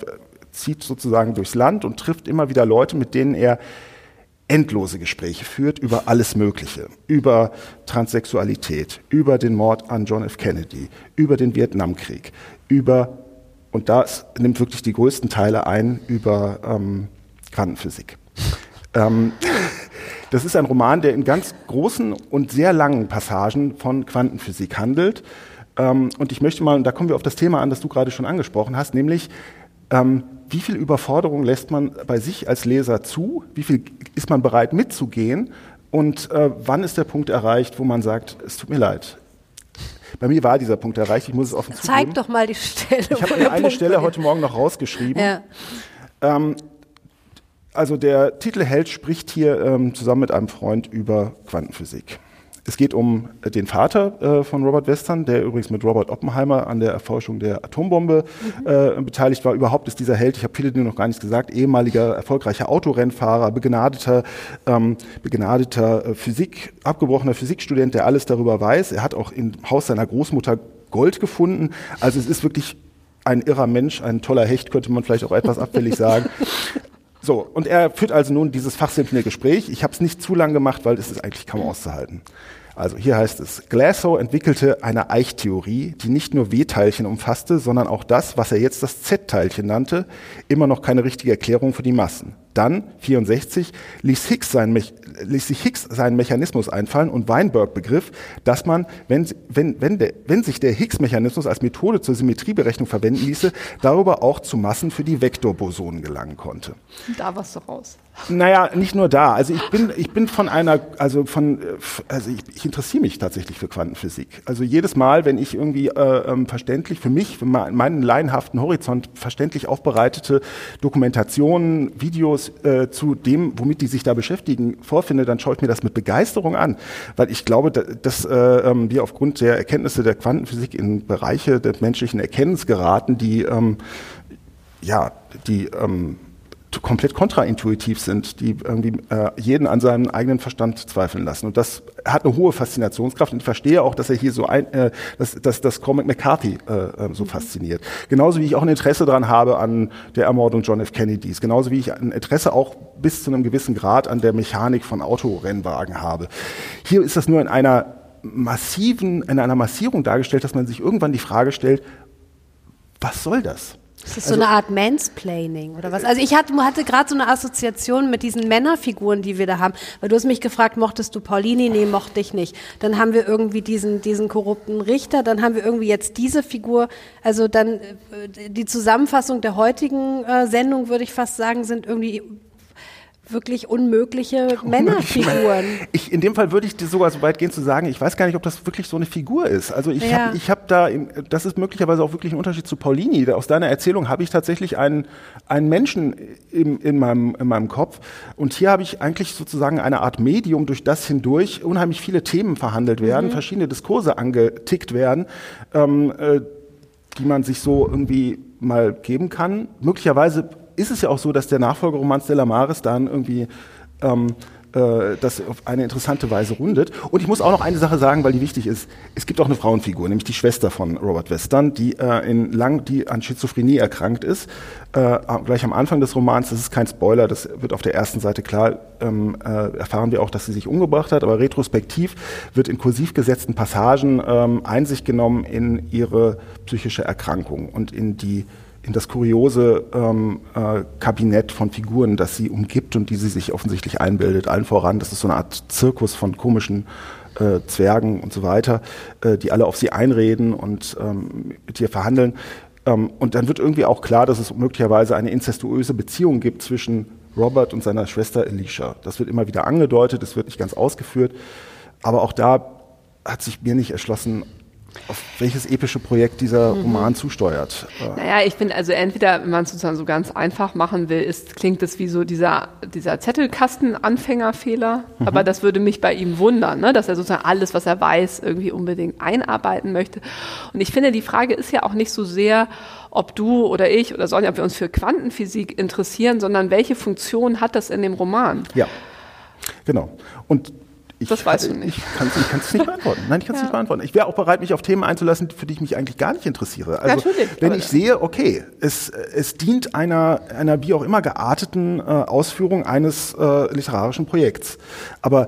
zieht sozusagen durchs Land und trifft immer wieder Leute, mit denen er endlose Gespräche führt über alles Mögliche, über Transsexualität, über den Mord an John F. Kennedy, über den Vietnamkrieg, über, und das nimmt wirklich die größten Teile ein, über ähm, Quantenphysik. Ähm, (laughs) das ist ein Roman, der in ganz großen und sehr langen Passagen von Quantenphysik handelt. Ähm, und ich möchte mal, und da kommen wir auf das Thema an, das du gerade schon angesprochen hast, nämlich ähm, wie viel Überforderung lässt man bei sich als Leser zu? Wie viel ist man bereit mitzugehen? Und äh, wann ist der Punkt erreicht, wo man sagt, es tut mir leid? Bei mir war dieser Punkt erreicht, ich muss es offen Zeig zugeben. Zeig doch mal die Stelle. Ich habe eine Punkt Stelle heute Morgen noch rausgeschrieben. Ja. Ähm, also der Titelheld spricht hier ähm, zusammen mit einem Freund über Quantenphysik. Es geht um den Vater äh, von Robert Western, der übrigens mit Robert Oppenheimer an der Erforschung der Atombombe mhm. äh, beteiligt war. Überhaupt ist dieser Held, ich habe viele Dinge noch gar nicht gesagt, ehemaliger erfolgreicher Autorennfahrer, begnadeter, ähm, begnadeter äh, Physik, abgebrochener Physikstudent, der alles darüber weiß. Er hat auch im Haus seiner Großmutter Gold gefunden. Also es ist wirklich ein irrer Mensch, ein toller Hecht, könnte man vielleicht auch etwas abfällig sagen. (laughs) So, und er führt also nun dieses fachsimpelnde Gespräch. Ich habe es nicht zu lang gemacht, weil es ist eigentlich kaum auszuhalten. Also hier heißt es, Glasgow entwickelte eine Eichtheorie, die nicht nur W-Teilchen umfasste, sondern auch das, was er jetzt das Z-Teilchen nannte, immer noch keine richtige Erklärung für die Massen. Dann, 64, ließ, Higgs sein, ließ sich Higgs seinen Mechanismus einfallen und Weinberg begriff, dass man, wenn, wenn, wenn, der, wenn sich der Higgs-Mechanismus als Methode zur Symmetrieberechnung verwenden ließe, darüber auch zu Massen für die Vektorbosonen gelangen konnte. Da warst du raus. Naja, nicht nur da. Also ich bin, ich bin von einer, also von, also ich, ich interessiere mich tatsächlich für Quantenphysik. Also jedes Mal, wenn ich irgendwie äh, ähm, verständlich für mich, für meinen laienhaften Horizont verständlich aufbereitete Dokumentationen, Videos äh, zu dem, womit die sich da beschäftigen, vorfinde, dann schaue ich mir das mit Begeisterung an, weil ich glaube, dass äh, ähm, wir aufgrund der Erkenntnisse der Quantenphysik in Bereiche des menschlichen Erkennens geraten, die ähm, ja, die ähm, komplett kontraintuitiv sind, die irgendwie äh, jeden an seinem eigenen Verstand zweifeln lassen. Und das hat eine hohe Faszinationskraft. Und ich verstehe auch, dass er hier so ein, äh, dass, dass, dass Cormac McCarthy äh, äh, so fasziniert. Genauso wie ich auch ein Interesse daran habe an der Ermordung John F. Kennedys. Genauso wie ich ein Interesse auch bis zu einem gewissen Grad an der Mechanik von Autorennwagen habe. Hier ist das nur in einer massiven, in einer Massierung dargestellt, dass man sich irgendwann die Frage stellt, was soll das? Das ist also, so eine Art Mansplaining oder was? Also ich hatte, hatte gerade so eine Assoziation mit diesen Männerfiguren, die wir da haben. Weil du hast mich gefragt, mochtest du Paulini? Nee, mochte ich nicht. Dann haben wir irgendwie diesen, diesen korrupten Richter, dann haben wir irgendwie jetzt diese Figur. Also dann äh, die Zusammenfassung der heutigen äh, Sendung, würde ich fast sagen, sind irgendwie wirklich unmögliche (laughs) Männerfiguren. Ich, in dem Fall würde ich dir sogar so weit gehen zu sagen, ich weiß gar nicht, ob das wirklich so eine Figur ist. Also ich ja. habe ich hab da, das ist möglicherweise auch wirklich ein Unterschied zu Paulini. Aus deiner Erzählung habe ich tatsächlich einen, einen Menschen im, in, meinem, in meinem Kopf. Und hier habe ich eigentlich sozusagen eine Art Medium, durch das hindurch unheimlich viele Themen verhandelt werden, mhm. verschiedene Diskurse angetickt werden, ähm, äh, die man sich so irgendwie mal geben kann. Möglicherweise ist es ja auch so, dass der Nachfolgeroman Stella Maris dann irgendwie ähm, äh, das auf eine interessante Weise rundet. Und ich muss auch noch eine Sache sagen, weil die wichtig ist. Es gibt auch eine Frauenfigur, nämlich die Schwester von Robert Western, die äh, in lang, die an Schizophrenie erkrankt ist. Äh, gleich am Anfang des Romans, das ist kein Spoiler, das wird auf der ersten Seite klar, ähm, äh, erfahren wir auch, dass sie sich umgebracht hat, aber retrospektiv wird in kursiv gesetzten Passagen ähm, Einsicht genommen in ihre psychische Erkrankung und in die in das kuriose ähm, äh, Kabinett von Figuren, das sie umgibt und die sie sich offensichtlich einbildet. Allen voran, das ist so eine Art Zirkus von komischen äh, Zwergen und so weiter, äh, die alle auf sie einreden und ähm, mit ihr verhandeln. Ähm, und dann wird irgendwie auch klar, dass es möglicherweise eine incestuöse Beziehung gibt zwischen Robert und seiner Schwester Alicia. Das wird immer wieder angedeutet, das wird nicht ganz ausgeführt. Aber auch da hat sich mir nicht erschlossen, auf welches epische Projekt dieser mhm. Roman zusteuert. Naja, ich finde also entweder, wenn man es sozusagen so ganz einfach machen will, ist, klingt es wie so dieser, dieser Zettelkasten-Anfängerfehler. Mhm. Aber das würde mich bei ihm wundern, ne? dass er sozusagen alles, was er weiß, irgendwie unbedingt einarbeiten möchte. Und ich finde, die Frage ist ja auch nicht so sehr, ob du oder ich oder Sonja, ob wir uns für Quantenphysik interessieren, sondern welche Funktion hat das in dem Roman? Ja, genau. Und ich, das weißt du nicht. Ich kann es nicht beantworten. Nein, ich kann es (laughs) ja. nicht beantworten. Ich wäre auch bereit, mich auf Themen einzulassen, für die ich mich eigentlich gar nicht interessiere. Also, Natürlich, wenn ich sehe, okay, es, es dient einer, einer wie auch immer gearteten äh, Ausführung eines äh, literarischen Projekts. Aber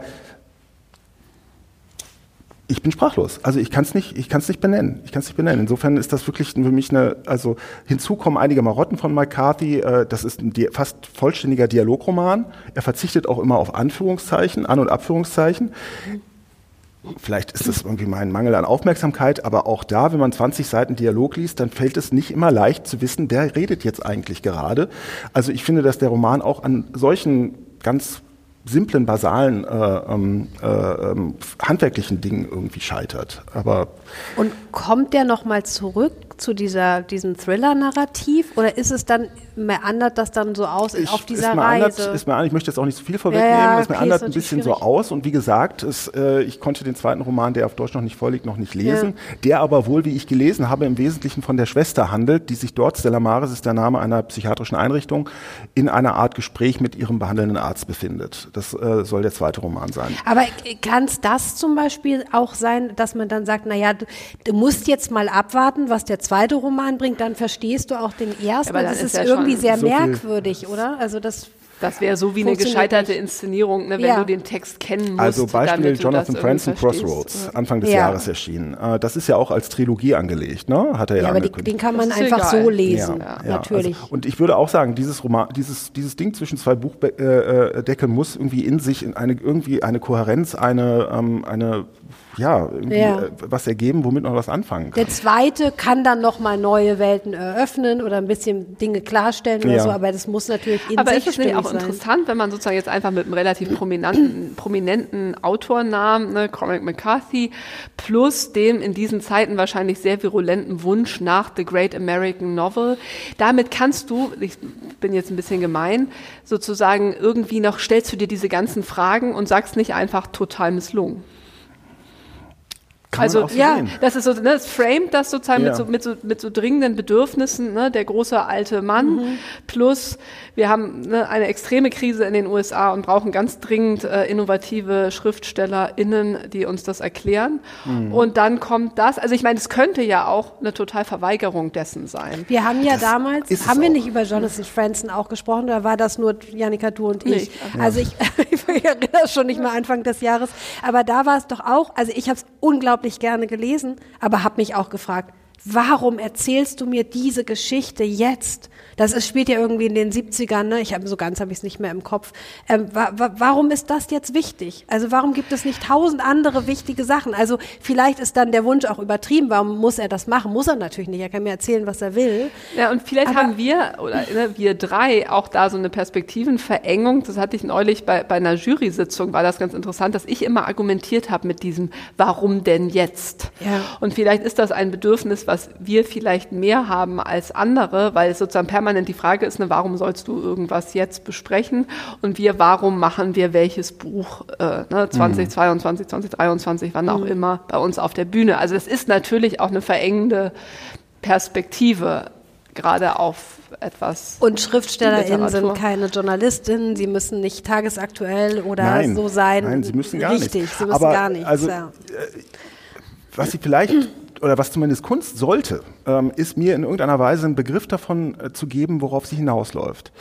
ich bin sprachlos. Also ich kann es nicht, ich kann es nicht benennen. Ich kann es nicht benennen. Insofern ist das wirklich für mich eine, also hinzu kommen einige Marotten von McCarthy. Äh, das ist ein fast vollständiger Dialogroman. Er verzichtet auch immer auf Anführungszeichen, An- und Abführungszeichen. Vielleicht ist das irgendwie mein Mangel an Aufmerksamkeit, aber auch da, wenn man 20 Seiten Dialog liest, dann fällt es nicht immer leicht zu wissen, wer redet jetzt eigentlich gerade. Also ich finde, dass der Roman auch an solchen ganz simplen, basalen, äh, ähm, äh, ähm, handwerklichen Dingen irgendwie scheitert. Aber und kommt der noch mal zurück zu dieser, diesem Thriller-Narrativ oder ist es dann, meandert das dann so aus ich, auf dieser Reise? Ist meandert, ich möchte jetzt auch nicht so viel vorwegnehmen, ja, ja, es meandert ein bisschen schwierig. so aus und wie gesagt, es, äh, ich konnte den zweiten Roman, der auf Deutsch noch nicht vorliegt, noch nicht lesen, ja. der aber wohl, wie ich gelesen habe, im Wesentlichen von der Schwester handelt, die sich dort, Stella Maris ist der Name einer psychiatrischen Einrichtung, in einer Art Gespräch mit ihrem behandelnden Arzt befindet. Das äh, soll der zweite Roman sein. Aber kann es das zum Beispiel auch sein, dass man dann sagt, naja, du, du musst jetzt mal abwarten, was der zweite Roman bringt, dann verstehst du auch den ersten. Ja, das ist, ist ja irgendwie sehr so merkwürdig, oder? Also das Das wäre so wie eine gescheiterte. Inszenierung, ne, wenn ja. du den Text kennen musst. Also Beispiel Jonathan Franzen Crossroads, Anfang des ja. Jahres erschienen. Äh, das ist ja auch als Trilogie angelegt, ne? Hat er ja, ja aber den kann man einfach egal. so lesen, natürlich. Also, und ich würde auch sagen, dieses Roman, dieses, dieses Ding zwischen zwei Buchdeckeln äh, äh muss irgendwie in sich in eine, irgendwie eine Kohärenz, eine, ähm, eine ja, irgendwie ja. Äh, was ergeben, womit man was anfangen kann. Der zweite kann dann nochmal neue Welten eröffnen oder ein bisschen Dinge klarstellen oder ja. so, aber das muss natürlich in aber sich Aber ist es nicht auch sein. interessant, wenn man sozusagen jetzt einfach mit einem relativ prominenten, (clears throat) prominenten Autornamen, ne, Cormac McCarthy, plus dem in diesen Zeiten wahrscheinlich sehr virulenten Wunsch nach The Great American Novel, damit kannst du, ich bin jetzt ein bisschen gemein, sozusagen irgendwie noch stellst du dir diese ganzen Fragen und sagst nicht einfach total misslungen. Kann also so ja, sehen. das ist so, ne, es framet das sozusagen ja. mit, so, mit, so, mit so dringenden Bedürfnissen, ne, der große alte Mann mhm. plus wir haben ne, eine extreme Krise in den USA und brauchen ganz dringend äh, innovative SchriftstellerInnen, die uns das erklären. Mhm. Und dann kommt das, also ich meine, es könnte ja auch eine total Verweigerung dessen sein. Wir haben ja das damals, haben wir nicht über Jonathan Franzen auch gesprochen, oder war das nur Janika, du und ich? Ja. Also ich, (laughs) ich erinnere schon nicht mehr Anfang des Jahres, aber da war es doch auch, also ich habe es unglaublich gerne gelesen, aber habe mich auch gefragt, warum erzählst du mir diese Geschichte jetzt? Das ist, spielt ja irgendwie in den 70ern, ne? ich habe so ganz habe ich es nicht mehr im Kopf. Ähm, wa wa warum ist das jetzt wichtig? Also warum gibt es nicht tausend andere wichtige Sachen? Also vielleicht ist dann der Wunsch auch übertrieben. Warum muss er das machen? Muss er natürlich nicht. Er kann mir erzählen, was er will. Ja, und vielleicht Aber haben wir oder ne, wir drei auch da so eine Perspektivenverengung. Das hatte ich neulich bei, bei einer Jury-Sitzung, war das ganz interessant, dass ich immer argumentiert habe mit diesem Warum denn jetzt? Ja. Und vielleicht ist das ein Bedürfnis, was wir vielleicht mehr haben als andere, weil es sozusagen permanent die Frage ist, ne, warum sollst du irgendwas jetzt besprechen? Und wir, warum machen wir welches Buch äh, ne, 2022, mhm. 2023, wann auch mhm. immer bei uns auf der Bühne? Also es ist natürlich auch eine verengende Perspektive, gerade auf etwas. Und SchriftstellerInnen sind keine JournalistInnen, sie müssen nicht tagesaktuell oder nein, so sein. Nein, sie müssen gar Richtig, nichts. sie müssen Aber gar nichts. Also, ja. Äh, was sie vielleicht (clears throat) oder was zumindest Kunst sollte, ähm, ist mir in irgendeiner Weise einen Begriff davon äh, zu geben, worauf sie hinausläuft.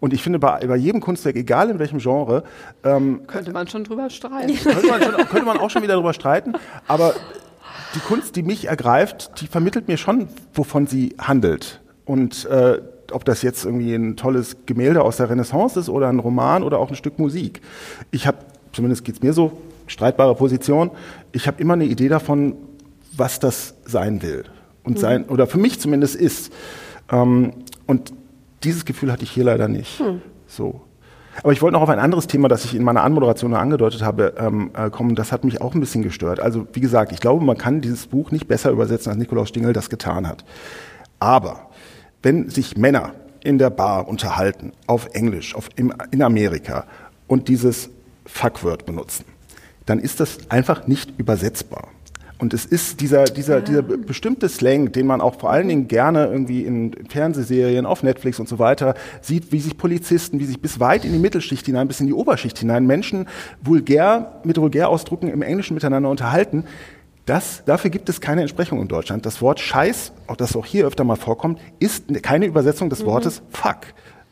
Und ich finde, bei, bei jedem Kunstwerk, egal in welchem Genre, ähm, könnte man schon drüber streiten. (laughs) Könnte man, schon, könnte man auch schon wieder drüber streiten. Aber die Kunst, die mich ergreift, die vermittelt mir schon, wovon sie handelt. Und äh, ob das jetzt irgendwie ein tolles Gemälde aus der Renaissance ist oder ein Roman oder auch ein Stück Musik. Ich habe, zumindest geht's mir so, streitbare Position, ich habe immer eine Idee davon, was das sein will und mhm. sein oder für mich zumindest ist. Ähm, und dieses Gefühl hatte ich hier leider nicht. Mhm. So. Aber ich wollte noch auf ein anderes Thema, das ich in meiner Anmoderation angedeutet habe, ähm, äh, kommen. Das hat mich auch ein bisschen gestört. Also wie gesagt, ich glaube, man kann dieses Buch nicht besser übersetzen, als Nikolaus Stingel das getan hat. Aber wenn sich Männer in der Bar unterhalten, auf Englisch, auf, im, in Amerika und dieses Fuckword benutzen, dann ist das einfach nicht übersetzbar. Und es ist dieser, dieser, ja. dieser bestimmte Slang, den man auch vor allen Dingen gerne irgendwie in Fernsehserien, auf Netflix und so weiter sieht, wie sich Polizisten, wie sich bis weit in die Mittelschicht hinein, bis in die Oberschicht hinein Menschen vulgär, mit Vulgärausdrucken im Englischen miteinander unterhalten. Das, dafür gibt es keine Entsprechung in Deutschland. Das Wort Scheiß, auch das auch hier öfter mal vorkommt, ist keine Übersetzung des mhm. Wortes Fuck.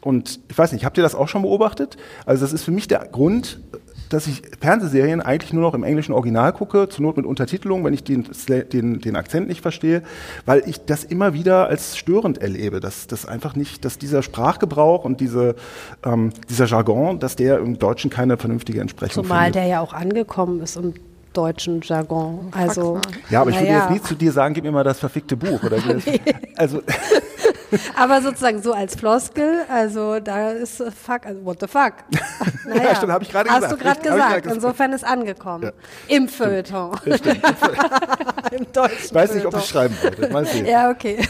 Und ich weiß nicht, habt ihr das auch schon beobachtet? Also das ist für mich der Grund, dass ich Fernsehserien eigentlich nur noch im englischen Original gucke, zur Not mit Untertitelung, wenn ich den, den, den Akzent nicht verstehe, weil ich das immer wieder als störend erlebe, dass das einfach nicht, dass dieser Sprachgebrauch und diese, ähm, dieser Jargon, dass der im Deutschen keine vernünftige Entsprechung Zumal findet. der ja auch angekommen ist im deutschen Jargon. Also, ja, aber ich würde ja. jetzt nie zu dir sagen, gib mir mal das verfickte Buch. Oder (laughs) nee. also (laughs) (laughs) Aber sozusagen so als Floskel, also da ist fuck, also what the fuck. (laughs) Naja, ja, stimmt, habe ich gerade gesagt. Hast du gerade gesagt. Insofern ist angekommen. Ja. Im Feuilleton. (laughs) Im deutschen Ich weiß nicht, ob ich schreiben wollte. Mal sehen. Ja, okay.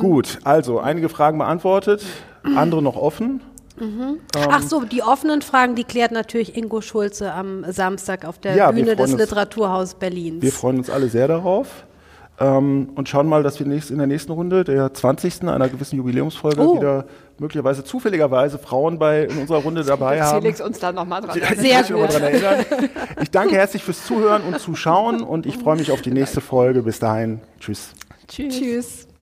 Gut, also einige Fragen beantwortet, andere noch offen. Mhm. Ähm, Ach so, die offenen Fragen, die klärt natürlich Ingo Schulze am Samstag auf der ja, Bühne des Literaturhaus Berlins. Wir freuen uns alle sehr darauf ähm, und schauen mal, dass wir nächst, in der nächsten Runde, der 20. einer gewissen Jubiläumsfolge, oh. wieder möglicherweise zufälligerweise Frauen bei in unserer Runde dabei haben. Felix uns da nochmal dran, Sehr gut. dran erinnern. Ich danke herzlich fürs Zuhören und Zuschauen und ich freue mich auf die nächste Folge. Bis dahin, tschüss. Tschüss. tschüss.